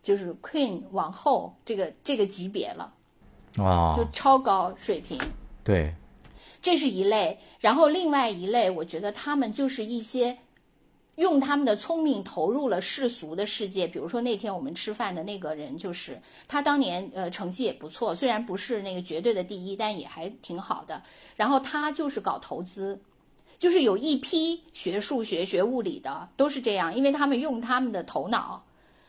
就是 Queen 往后这个这个级别了，就哦，超高水平。对，这是一类，然后另外一类，我觉得他们就是一些用他们的聪明投入了世俗的世界。比如说那天我们吃饭的那个人，就是他当年呃成绩也不错，虽然不是那个绝对的第一，但也还挺好的。然后他就是搞投资，就是有一批学数学、学物理的都是这样，因为他们用他们的头脑。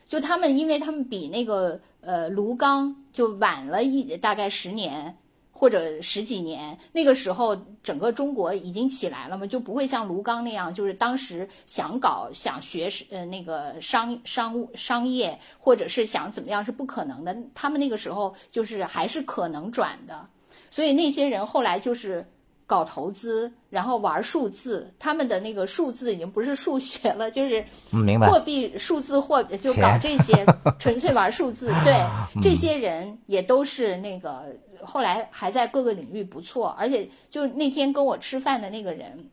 就他们，因为他们比那个呃卢刚就晚了一大概十年或者十几年，那个时候整个中国已经起来了嘛，就不会像卢刚那样，就是当时想搞想学呃那个商商务商业，或者是想怎么样是不可能的。他们那个时候就是还是可能转的，所以那些人后来就是。搞投资，然后玩数字，他们的那个数字已经不是数学了，就是 嗯明白货币、数字货币，就搞这些，纯粹玩数字。对，这些人也都是那个后来还在各个领域不错，而且就那天跟我吃饭的那个人，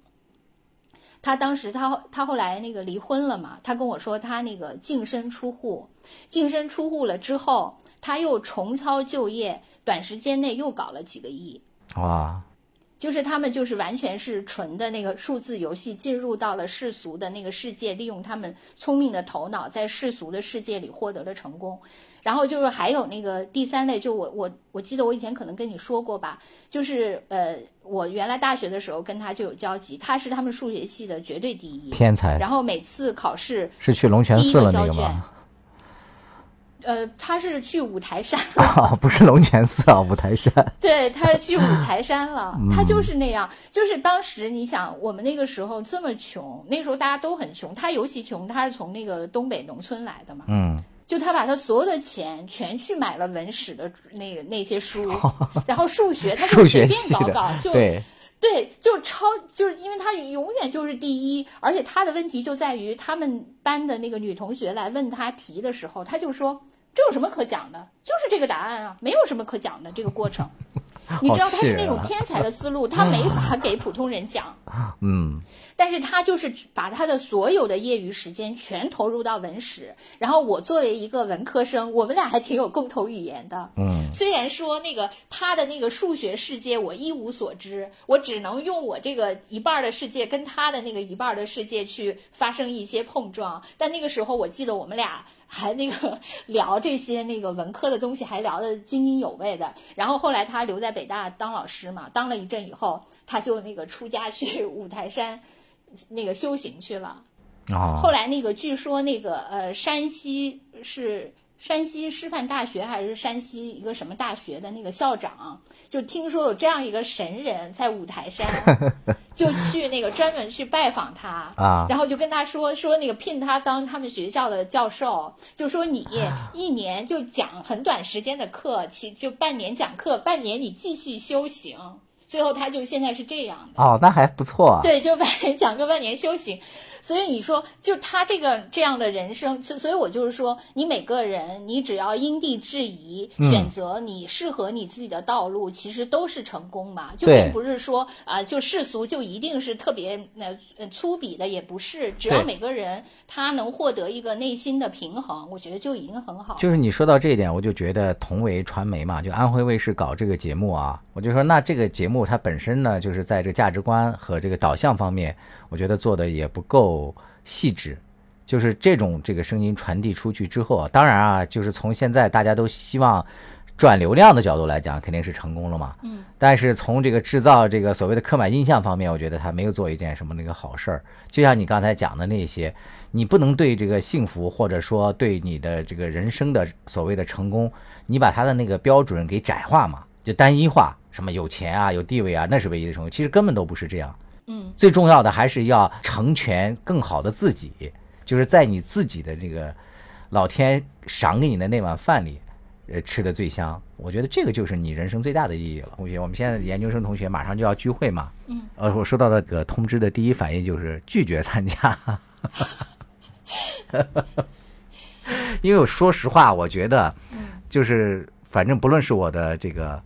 他当时他他后来那个离婚了嘛，他跟我说他那个净身出户，净身出户了之后，他又重操旧业，短时间内又搞了几个亿。哇，就是他们就是完全是纯的那个数字游戏，进入到了世俗的那个世界，利用他们聪明的头脑，在世俗的世界里获得了成功。然后就是还有那个第三类，就我我我记得我以前可能跟你说过吧，就是呃，我原来大学的时候跟他就有交集，他是他们数学系的绝对第一，天才然后每次考试，是去龙泉寺了那个交卷？呃，他是去五台山。啊，不是龙泉寺啊，五台山。对，他去五台山了，嗯。他就是那样。就是当时你想，我们那个时候这么穷，那时候大家都很穷，他尤其穷，他是从那个东北农村来的嘛，嗯，就他把他所有的钱全去买了文史的那个那些书，然后数学他数就随便搞搞，就对，对，就超，就是因为他永远就是第一，而且他的问题就在于他们班的那个女同学来问他题的时候，他就说这有什么可讲的，就是这个答案啊，没有什么可讲的这个过程。你知道他是那种天才的思路，他没法给普通人讲，嗯，但是他就是把他的所有的业余时间全投入到文史。然后我作为一个文科生，我们俩还挺有共同语言的，嗯，虽然说那个他的那个数学世界我一无所知，我只能用我这个一半的世界跟他的那个一半的世界去发生一些碰撞，但那个时候我记得我们俩。还那个 聊这些那个文科的东西，还聊得津津有味的。然后后来他留在北大当老师嘛，当了一阵以后，他就那个出家去 五台山那个修行去了。哦。后来那个据说那个呃山西是。山西师范大学还是山西一个什么大学的那个校长，就听说有这样一个神人在五台山，就去那个专门去拜访他啊，然后就跟他说说那个聘他当他们学校的教授，就说你一年就讲很短时间的课，其就半年讲课，半年你继续修行，最后他就现在是这样的哦，那还不错，对，就半年 讲个万年修行。所以你说，就他这个这样的人生，所所以我就是说，你每个人，你只要因地制宜，选择你适合你自己的道路，其实都是成功嘛。就并不是说啊，就世俗就一定是特别那粗鄙的，也不是。只要每个人他能获得一个内心的平衡，我觉得就已经很好。就是你说到这一点，我就觉得同为传媒嘛，就安徽卫视搞这个节目啊，我就说那这个节目它本身呢，就是在这个价值观和这个导向方面，我觉得做的也不够。细致，就是这种这个声音传递出去之后啊，当然啊，就是从现在大家都希望赚流量的角度来讲，肯定是成功了嘛。嗯。但是从这个制造这个所谓的刻板印象方面，我觉得他没有做一件什么那个好事儿。就像你刚才讲的那些，你不能对这个幸福或者说对你的这个人生的所谓的成功，你把他的那个标准给窄化嘛，就单一化，什么有钱啊、有地位啊，那是唯一的成功。其实根本都不是这样。嗯，最重要的还是要成全更好的自己，就是在你自己的这个老天赏给你的那碗饭里，呃，吃的最香。我觉得这个就是你人生最大的意义了。同学，我们现在研究生同学马上就要聚会嘛，嗯，呃，我收到那个通知的第一反应就是拒绝参加，因为我说实话，我觉得，就是反正不论是我的这个。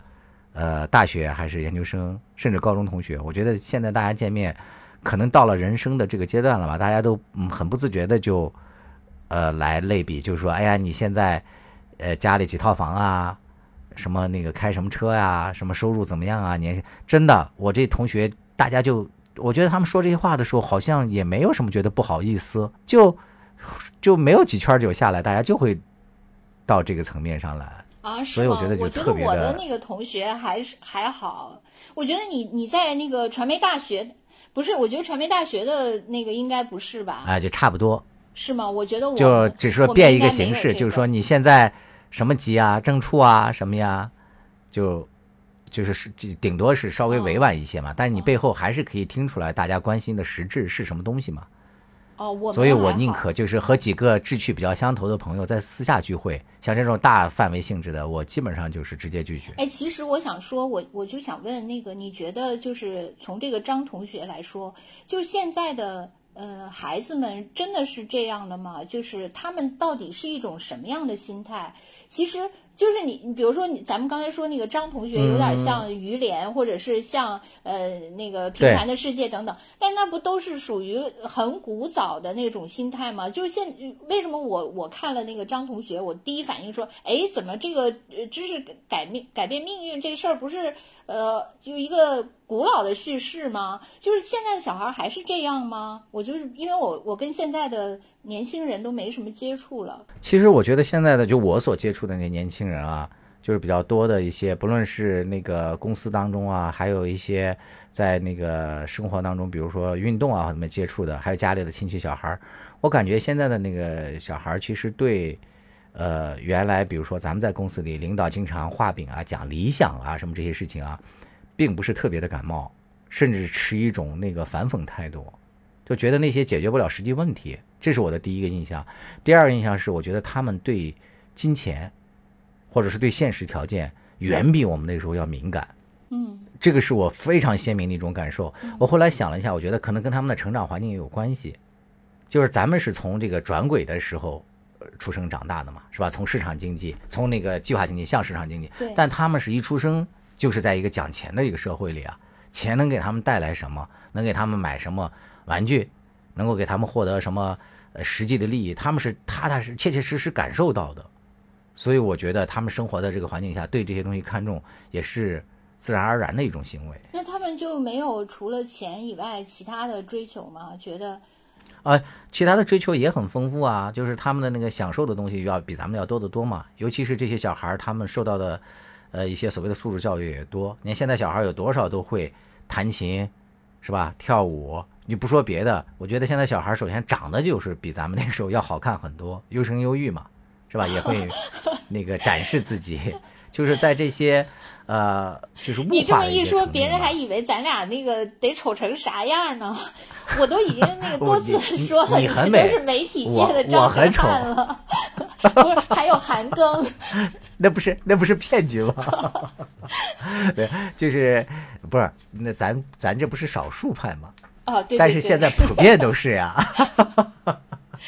呃，大学还是研究生，甚至高中同学，我觉得现在大家见面，可能到了人生的这个阶段了吧，大家都嗯很不自觉的就，呃，来类比，就是说，哎呀，你现在，呃，家里几套房啊，什么那个开什么车呀，什么收入怎么样啊？你真的，我这同学，大家就，我觉得他们说这些话的时候，好像也没有什么觉得不好意思，就就没有几圈酒下来，大家就会到这个层面上来。啊，是吗我觉得我的那个同学还是还好。我觉得你你在那个传媒大学，不是？我觉得传媒大学的那个应该不是吧？啊，就差不多。是吗？我觉得我就只是说变一个形式，就是说你现在什么级啊、正处啊什么呀，就就是是顶多是稍微委婉一些嘛。但是你背后还是可以听出来大家关心的实质是什么东西嘛。哦，我所以，我宁可就是和几个志趣比较相投的朋友在私下聚会，像这种大范围性质的，我基本上就是直接拒绝。哎，其实我想说，我我就想问那个，你觉得就是从这个张同学来说，就现在的呃孩子们真的是这样的吗？就是他们到底是一种什么样的心态？其实。就是你，你比如说你，咱们刚才说那个张同学有点像于连，或者是像呃那个平凡的世界等等，但那不都是属于很古早的那种心态吗？就是现为什么我我看了那个张同学，我第一反应说，哎，怎么这个知识改命改变命运这事儿不是呃就一个古老的叙事吗？就是现在的小孩还是这样吗？我就是因为我我跟现在的。年轻人都没什么接触了。其实我觉得现在的就我所接触的那年轻人人啊，就是比较多的一些，不论是那个公司当中啊，还有一些在那个生活当中，比如说运动啊什么接触的，还有家里的亲戚小孩儿，我感觉现在的那个小孩儿其实对，呃，原来比如说咱们在公司里领导经常画饼啊、讲理想啊什么这些事情啊，并不是特别的感冒，甚至持一种那个反讽态度。就觉得那些解决不了实际问题，这是我的第一个印象。第二个印象是，我觉得他们对金钱，或者是对现实条件，远比我们那时候要敏感。嗯，这个是我非常鲜明的一种感受。我后来想了一下，我觉得可能跟他们的成长环境也有关系。就是咱们是从这个转轨的时候出生长大的嘛，是吧？从市场经济，从那个计划经济向市场经济。但他们是一出生就是在一个讲钱的一个社会里啊，钱能给他们带来什么？能给他们买什么？玩具能够给他们获得什么呃实际的利益？他们是踏踏实、切切实实感受到的，所以我觉得他们生活在这个环境下，对这些东西看重也是自然而然的一种行为。那他们就没有除了钱以外其他的追求吗？觉得呃，其他的追求也很丰富啊，就是他们的那个享受的东西要比咱们要多得多嘛。尤其是这些小孩儿，他们受到的呃一些所谓的素质教育也多。你看现在小孩有多少都会弹琴，是吧？跳舞。你不说别的，我觉得现在小孩首先长得就是比咱们那个时候要好看很多，优生优育嘛，是吧？也会那个展示自己，就是在这些呃，就是物化你这么一说，别人还以为咱俩那个得丑成啥样呢？我都已经那个 多次说了，你很美都是媒体界的我我张很丑了，不是还有韩庚。那不是那不是骗局吗？对，就是不是那咱咱这不是少数派吗？哦，对对对。但是现在普遍都是呀，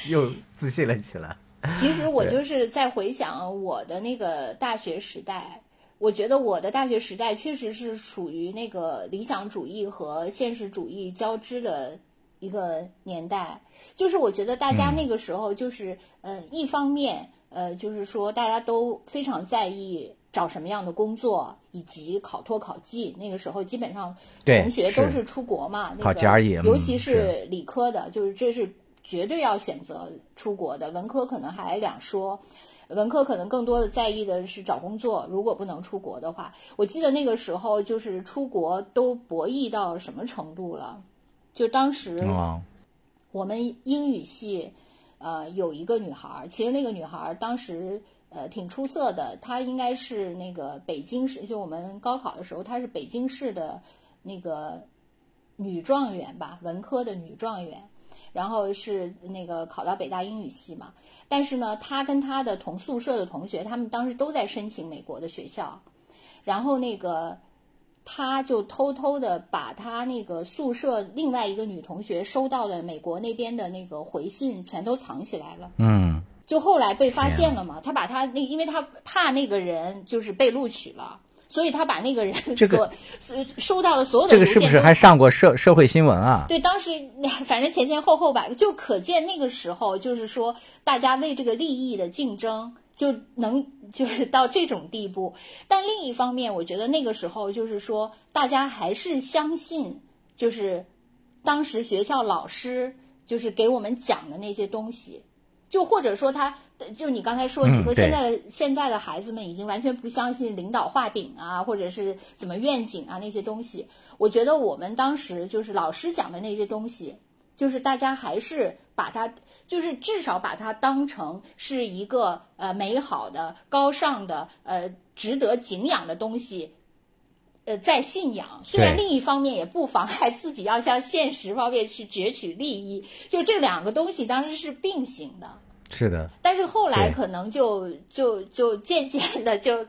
又自信了起来。其实我就是在回想我的那个大学时代，我觉得我的大学时代确实是属于那个理想主义和现实主义交织的一个年代。就是我觉得大家嗯那个时候就是，呃，一方面，呃，就是说大家都非常在意。找什么样的工作，以及考托考技，那个时候基本上对同学都是是出国嘛，那考个尤其是是理科的，就是这是绝对要选择出国的，文科可能还两说。文科可能更多的在意的是找工作，如果不能出国的话，我记得那个时候就是出国都博弈到什么程度了？就当时嗯，我们英语系，呃，有一个女孩儿，其实那个女孩儿当时呃挺出色的，她应该是那个北京市，就我们高考的时候，她是北京市的那个女状元吧，文科的女状元。然后是那个考到北大英语系嘛，但是呢，他跟他的同宿舍的同学，他们当时都在申请美国的学校，然后那个他就偷偷的把他那个宿舍另外一个女同学收到的美国那边的那个回信全都藏起来了。嗯，就后来被发现了嘛，他把他那，因为他怕那个人就是被录取了，所以他把那个人这个所所收到的所有的这个是不是还上过社社会新闻啊？对，当时反正前前后后吧，就可见那个时候就是说，大家为这个利益的竞争就能就是到这种地步。但另一方面，我觉得那个时候就是说，大家还是相信，就是当时学校老师就是给我们讲的那些东西。就或者说他，就你刚才说，嗯你说现在、现在的孩子们已经完全不相信领导画饼啊，或者是怎么愿景啊那些东西。我觉得我们当时就是老师讲的那些东西，就是大家还是把它，就是至少把它当成是一个呃美好的、高尚的、呃值得敬仰的东西。呃，在信仰，虽然另一方面也不妨碍自己要向现实方面去攫取利益，就这两个东西当时是并行的。是的，但是后来可能就就就渐渐的就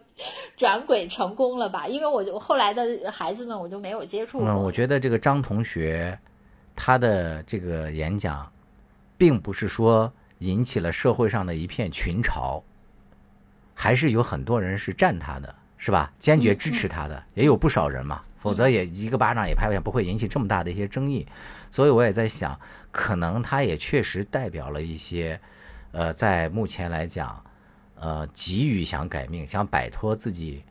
转轨成功了吧，因为我就后来的孩子们我就没有接触过。嗯，我觉得这个张同学他的这个演讲，并不是说引起了社会上的一片群嘲，还是有很多人是站他的，是吧？坚决支持他的，也有不少人嘛。否则也一个巴掌也拍不响，不会引起这么大的一些争议。所以我也在想，可能他也确实代表了一些，呃，在目前来讲，呃，急于想改命、想摆脱自己，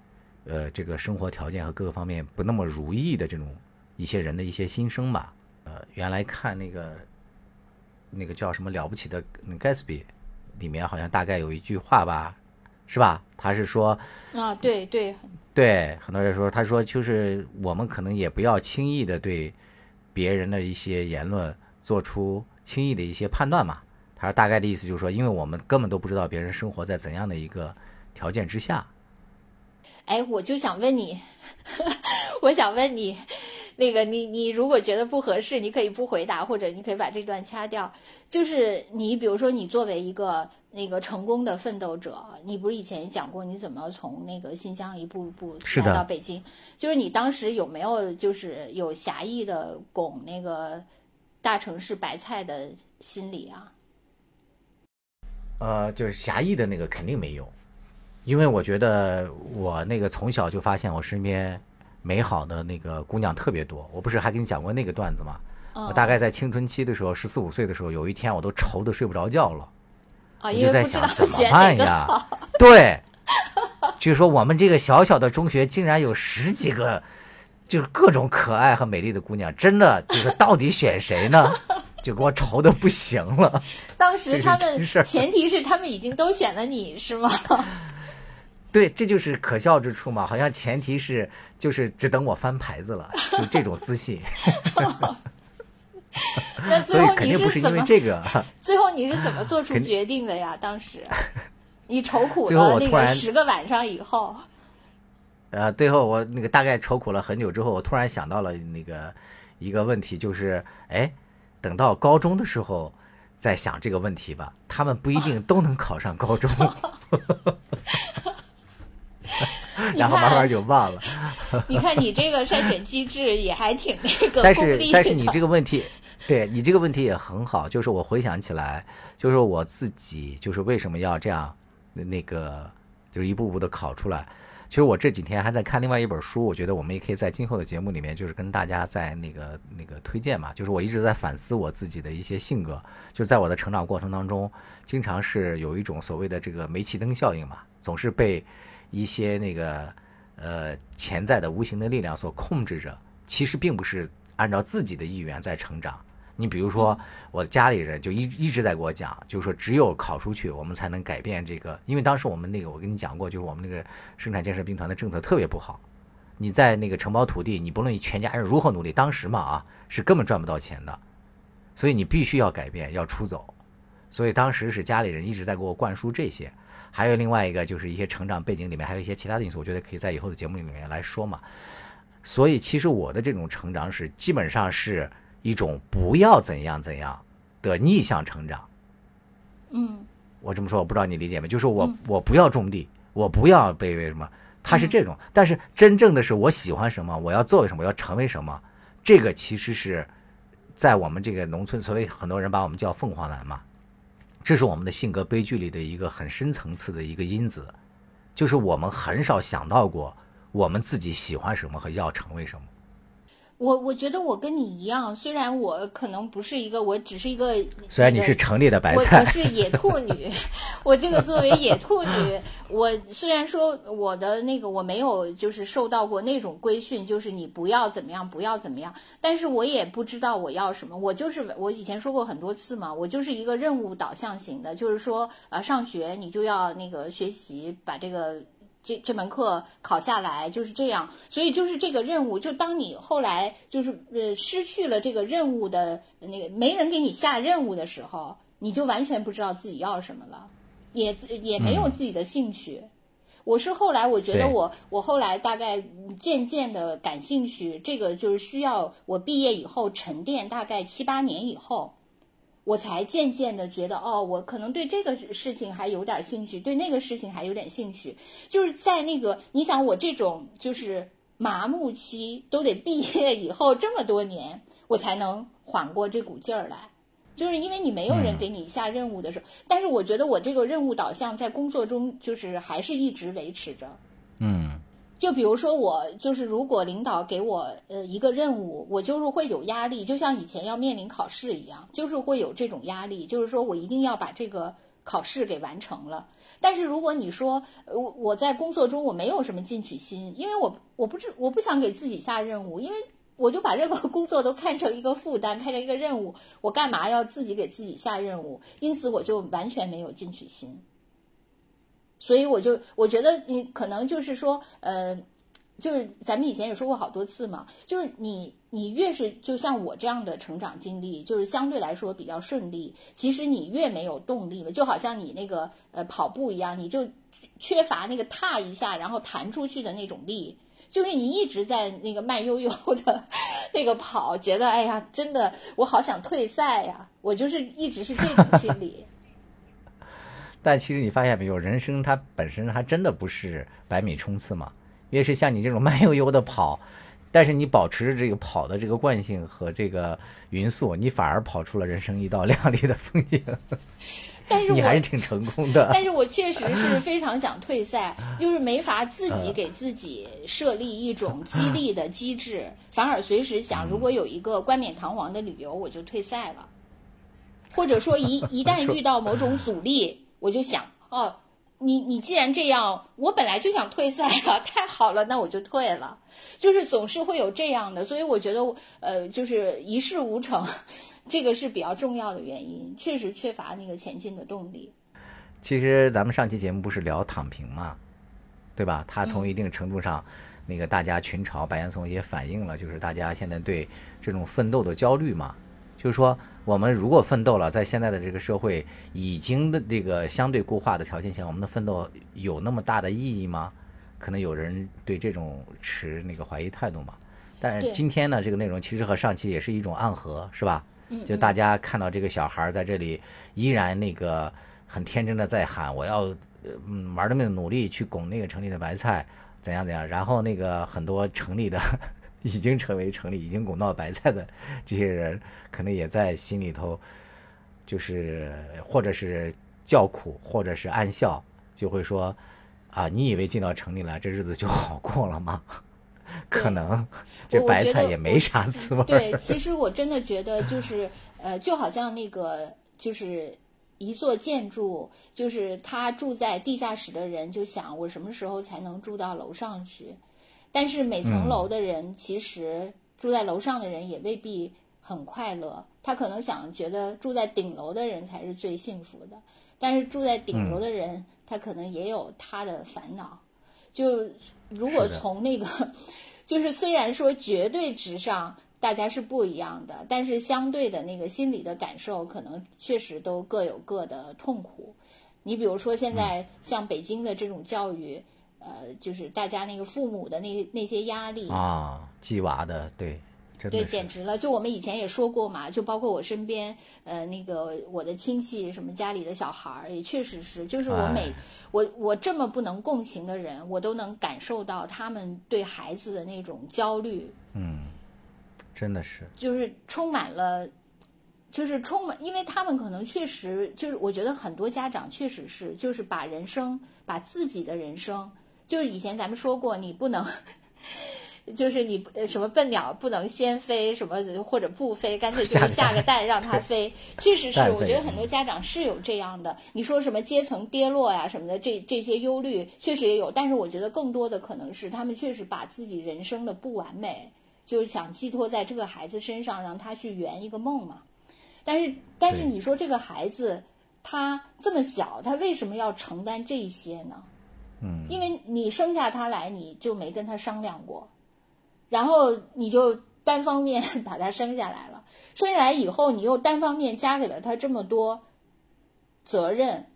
呃，这个生活条件和各个方面不那么如意的这种一些人的一些心声吧。呃，原来看那个那个叫什么了不起的那 Gatsby，里面好像大概有一句话吧，是吧？他是说，啊，对对，对很多人说，他说就是我们可能也不要轻易的对别人的一些言论做出轻易的一些判断嘛。他说大概的意思就是说，因为我们根本都不知道别人生活在怎样的一个条件之下。哎，我就想问你，我想问你，那个你你如果觉得不合适，你可以不回答，或者你可以把这段掐掉。就是你比如说，你作为一个那个成功的奋斗者，你不是以前也讲过你怎么从那个新疆一步一步来到北京？就是你当时有没有就是有狭义的拱那个大城市白菜的心理啊？呃，就是狭义的那个肯定没有，因为我觉得我那个从小就发现我身边美好的那个姑娘特别多。我不是还跟你讲过那个段子吗？我大概在青春期的时候，十四五岁的时候，有一天我都愁得睡不着觉了。啊，我就在想怎么办呀。对，据说我们这个小小的中学竟然有十几个，就是各种可爱和美丽的姑娘，真的就是到底选谁呢？就给我愁的不行了。当时他们前提是他们已经都选了你是吗？对，这就是可笑之处嘛，好像前提是就是只等我翻牌子了，就这种自信，那最后你所以肯定不是怎么因为这个。最后你是怎么做出决定的呀？当时你愁苦了那个十个晚上以后，呃，最后我那个大概愁苦了很久之后，我突然想到了那个一个问题，就是哎，等到高中的时候再想这个问题吧，他们不一定都能考上高中，你 然后慢慢就忘了。你看你这个筛选机制也还挺那个但是但是你这个问题，对你这个问题也很好，就是我回想起来，就是我自己就是为什么要这样那个就是一步步的考出来。其实我这几天还在看另外一本书，我觉得我们也可以在今后的节目里面，就是跟大家在那个那个推荐嘛。就是我一直在反思我自己的一些性格，就在我的成长过程当中，经常是有一种所谓的这个煤气灯效应嘛，总是被一些那个呃潜在的无形的力量所控制着，其实并不是按照自己的意愿在成长。你比如说，我的家里人就一一直在给我讲，就是说只有考出去，我们才能改变这个。因为当时我们那个我跟你讲过，就是我们那个生产建设兵团的政策特别不好。你在那个承包土地，你不论你全家人如何努力，当时嘛啊是根本赚不到钱的，所以你必须要改变，要出走。所以当时是家里人一直在给我灌输这些。还有另外一个就是一些成长背景里面还有一些其他的因素，我觉得可以在以后的节目里面来说嘛。所以其实我的这种成长是基本上是一种不要怎样怎样的逆向成长。嗯我这么说，我不知道你理解没？就是我、我不要种地，我不要被为什么，他是这种。但是真正的是我喜欢什么，我要做什么，我要成为什么，这个其实是在我们这个农村，所以很多人把我们叫凤凰男嘛，这是我们的性格悲剧里的一个很深层次的一个因子，就是我们很少想到过我们自己喜欢什么和要成为什么。我我觉得我跟你一样，虽然我可能不是一个，我只是一个，虽然你是城里的白我我，是野兔女，我这个作为野兔女，我虽然说我的那个我没有就是受到过那种规训，就是你不要怎么样，不要怎么样，但是我也不知道我要什么，我就是我以前说过很多次嘛，我就是一个任务导向型的，就是说呃上学你就要那个学习把这个。这这门课考下来就是这样，所以就是这个任务，就当你后来就是呃失去了这个任务的那个没人给你下任务的时候，你就完全不知道自己要什么了，也也没有自己的兴趣。我是后来我觉得我我后来大概嗯渐渐的感兴趣，这个就是需要我毕业以后沉淀大概七八年以后，我才渐渐的觉得，哦，我可能对这个事情还有点兴趣，对那个事情还有点兴趣。就是在那个，你想我这种就是麻木期，都得毕业以后这么多年，我才能缓过这股劲儿来。就是因为你没有人给你下任务的时候，但是我觉得我这个任务导向在工作中就是还是一直维持着。嗯就比如说我就是如果领导给我呃一个任务，我就是会有压力，就像以前要面临考试一样，就是会有这种压力，就是说我一定要把这个考试给完成了。但是如果你说呃我我在工作中我没有什么进取心，因为我我不是我不想给自己下任务，因为我就把任何 工作都看成一个负担，看成一个任务，我干嘛要自己给自己下任务？因此我就完全没有进取心。所以我就我觉得你可能就是说，呃，就是咱们以前也说过好多次嘛，就是你你越是就像我这样的成长经历，就是相对来说比较顺利，其实你越没有动力了，就好像你那个呃跑步一样，你就缺乏那个踏一下然后弹出去的那种力。就是你一直在那个慢悠悠的 那个跑，觉得哎呀，真的我好想退赛呀！我就是一直是这种心理。但其实你发现没有，人生它本身还真的不是百米冲刺嘛，越是像你这种慢悠悠的跑，但是你保持着这个跑的这个惯性和这个匀速，你反而跑出了人生一道亮丽的风景，但是我 你还是挺成功的。但是我确实是非常想退赛，就是没法自己给自己设立一种激励的机制，反而随时想，如果有一个冠冕堂皇的理由，我就退赛了，或者说一 一旦遇到某种阻力，我就想哦。你你既然这样，我本来就想退赛啊，太好了，那我就退了。就是总是会有这样的，所以我觉得，呃，就是一事无成，这个是比较重要的原因，确实缺乏那个前进的动力。其实咱们上期节目不是聊躺平嘛，对吧？他从一定程度上，那个大家群嘲白岩松也反映了，就是大家现在对这种奋斗的焦虑嘛，就是说。我们如果奋斗了，在现在的这个社会已经的这个相对固化的条件下，我们的奋斗有那么大的意义吗？可能有人对这种持那个怀疑态度嘛。但是今天呢，这个内容其实和上期也是一种暗合，是吧？就大家看到这个小孩在这里依然那个很天真的在喊：“我要嗯玩的命努力去拱那个城里的白菜，怎样怎样。”然后那个很多城里的。已经成为城里已经拱到白菜的 这些人，可能也在心里头，就是或者是叫苦，或者是暗笑，就会说：“啊，你以为进到城里来，这日子就好过了吗？可能这白菜也没啥滋味。”对，其实我真的觉得，就是呃，就好像那个，就是一座建筑，就是他住在地下室的人就想，我什么时候才能住到楼上去？但是每层楼的人，其实住在楼上的人也未必很快乐。他可能想觉得住在顶楼的人才是最幸福的，但是住在顶楼的人，他可能也有他的烦恼。就如果从那个，就是虽然说绝对值上大家是不一样的，但是相对的那个心理的感受，可能确实都各有各的痛苦。你比如说现在像北京的这种教育。呃，就是大家那个父母的那那些压力啊，鸡娃的，对，对，简直了。就我们以前也说过嘛，就包括我身边，呃，那个我的亲戚什么家里的小孩儿，也确实是，就是我每我我这么不能共情的人，我都能感受到他们对孩子的那种焦虑。嗯，真的是，就是充满了，就是充满，因为他们可能确实就是，我觉得很多家长确实是，就是把人生，把自己的人生。就是以前咱们说过，你不能，就是你什么笨鸟不能先飞，什么或者不飞，干脆就是下个蛋让它飞。确实是，我觉得很多家长是有这样的。你说什么阶层跌落呀什么的，这这些忧虑确实也有。但是我觉得更多的可能是他们确实把自己人生的不完美，就是想寄托在这个孩子身上，让他去圆一个梦嘛。但是但是你说这个孩子他这么小，他为什么要承担这些呢？嗯，因为你生下他来，你就没跟他商量过，然后你就单方面把他生下来了。生下来以后，你又单方面加给了他这么多责任，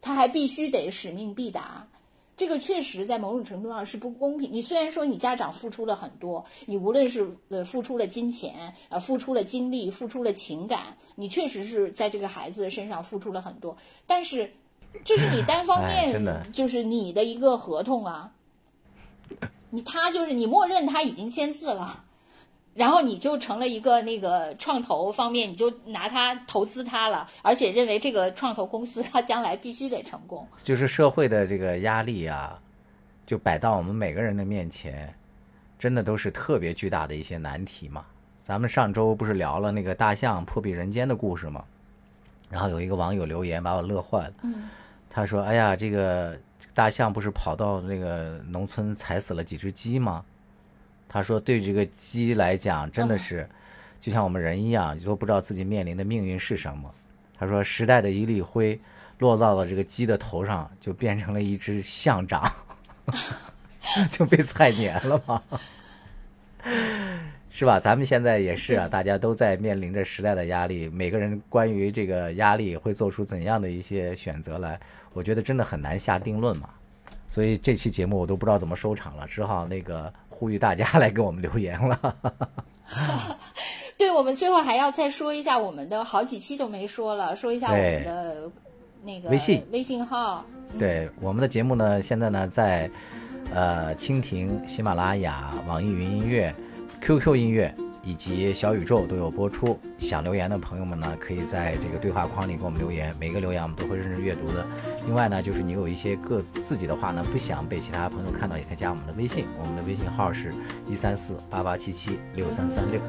他还必须得使命必达。这个确实在某种程度上是不公平。你虽然说你家长付出了很多，你无论是呃付出了金钱，呃付出了精力，付出了情感，你确实是在这个孩子身上付出了很多，但是。这是你单方面，就是你的一个合同啊。你他就是你默认他已经签字了，然后你就成了一个那个创投方面，你就拿他投资他了，而且认为这个创投公司 他将来必须得成功。就是社会的这个压力啊，就摆到我们每个人的面前，真的都是特别巨大的一些难题嘛。咱们上周不是聊了那个大象破壁人间的故事吗？然后有一个网友留言把我乐坏了。嗯。他说：“哎呀，这个大象不是跑到那个农村踩死了几只鸡吗？”他说：“对这个鸡来讲，真的是就像我们人一样，都不知道自己面临的命运是什么。”他说：“时代的一粒灰落到了这个鸡的头上，就变成了一只象掌，就被踩碾了嘛。”是吧？咱们现在也是啊，大家都在面临着时代的压力，每个人关于这个压力会做出怎样的一些选择来？我觉得真的很难下定论嘛。所以这期节目我都不知道怎么收场了，只好那个呼吁大家来给我们留言了。对，我们最后还要再说一下我们的好几期都没说了，说一下我们的那个微信微信号。对，我们的节目呢，现在呢在呃蜻蜓、喜马拉雅、网易云音乐。QQ 音乐以及小宇宙都有播出，想留言的朋友们呢，可以在这个对话框里给我们留言，每个留言我们都会认真阅读的。另外呢，就是你有一些个自己的话呢，不想被其他朋友看到，也可以加我们的微信，我们的微信号是一三四八八七七六三三六。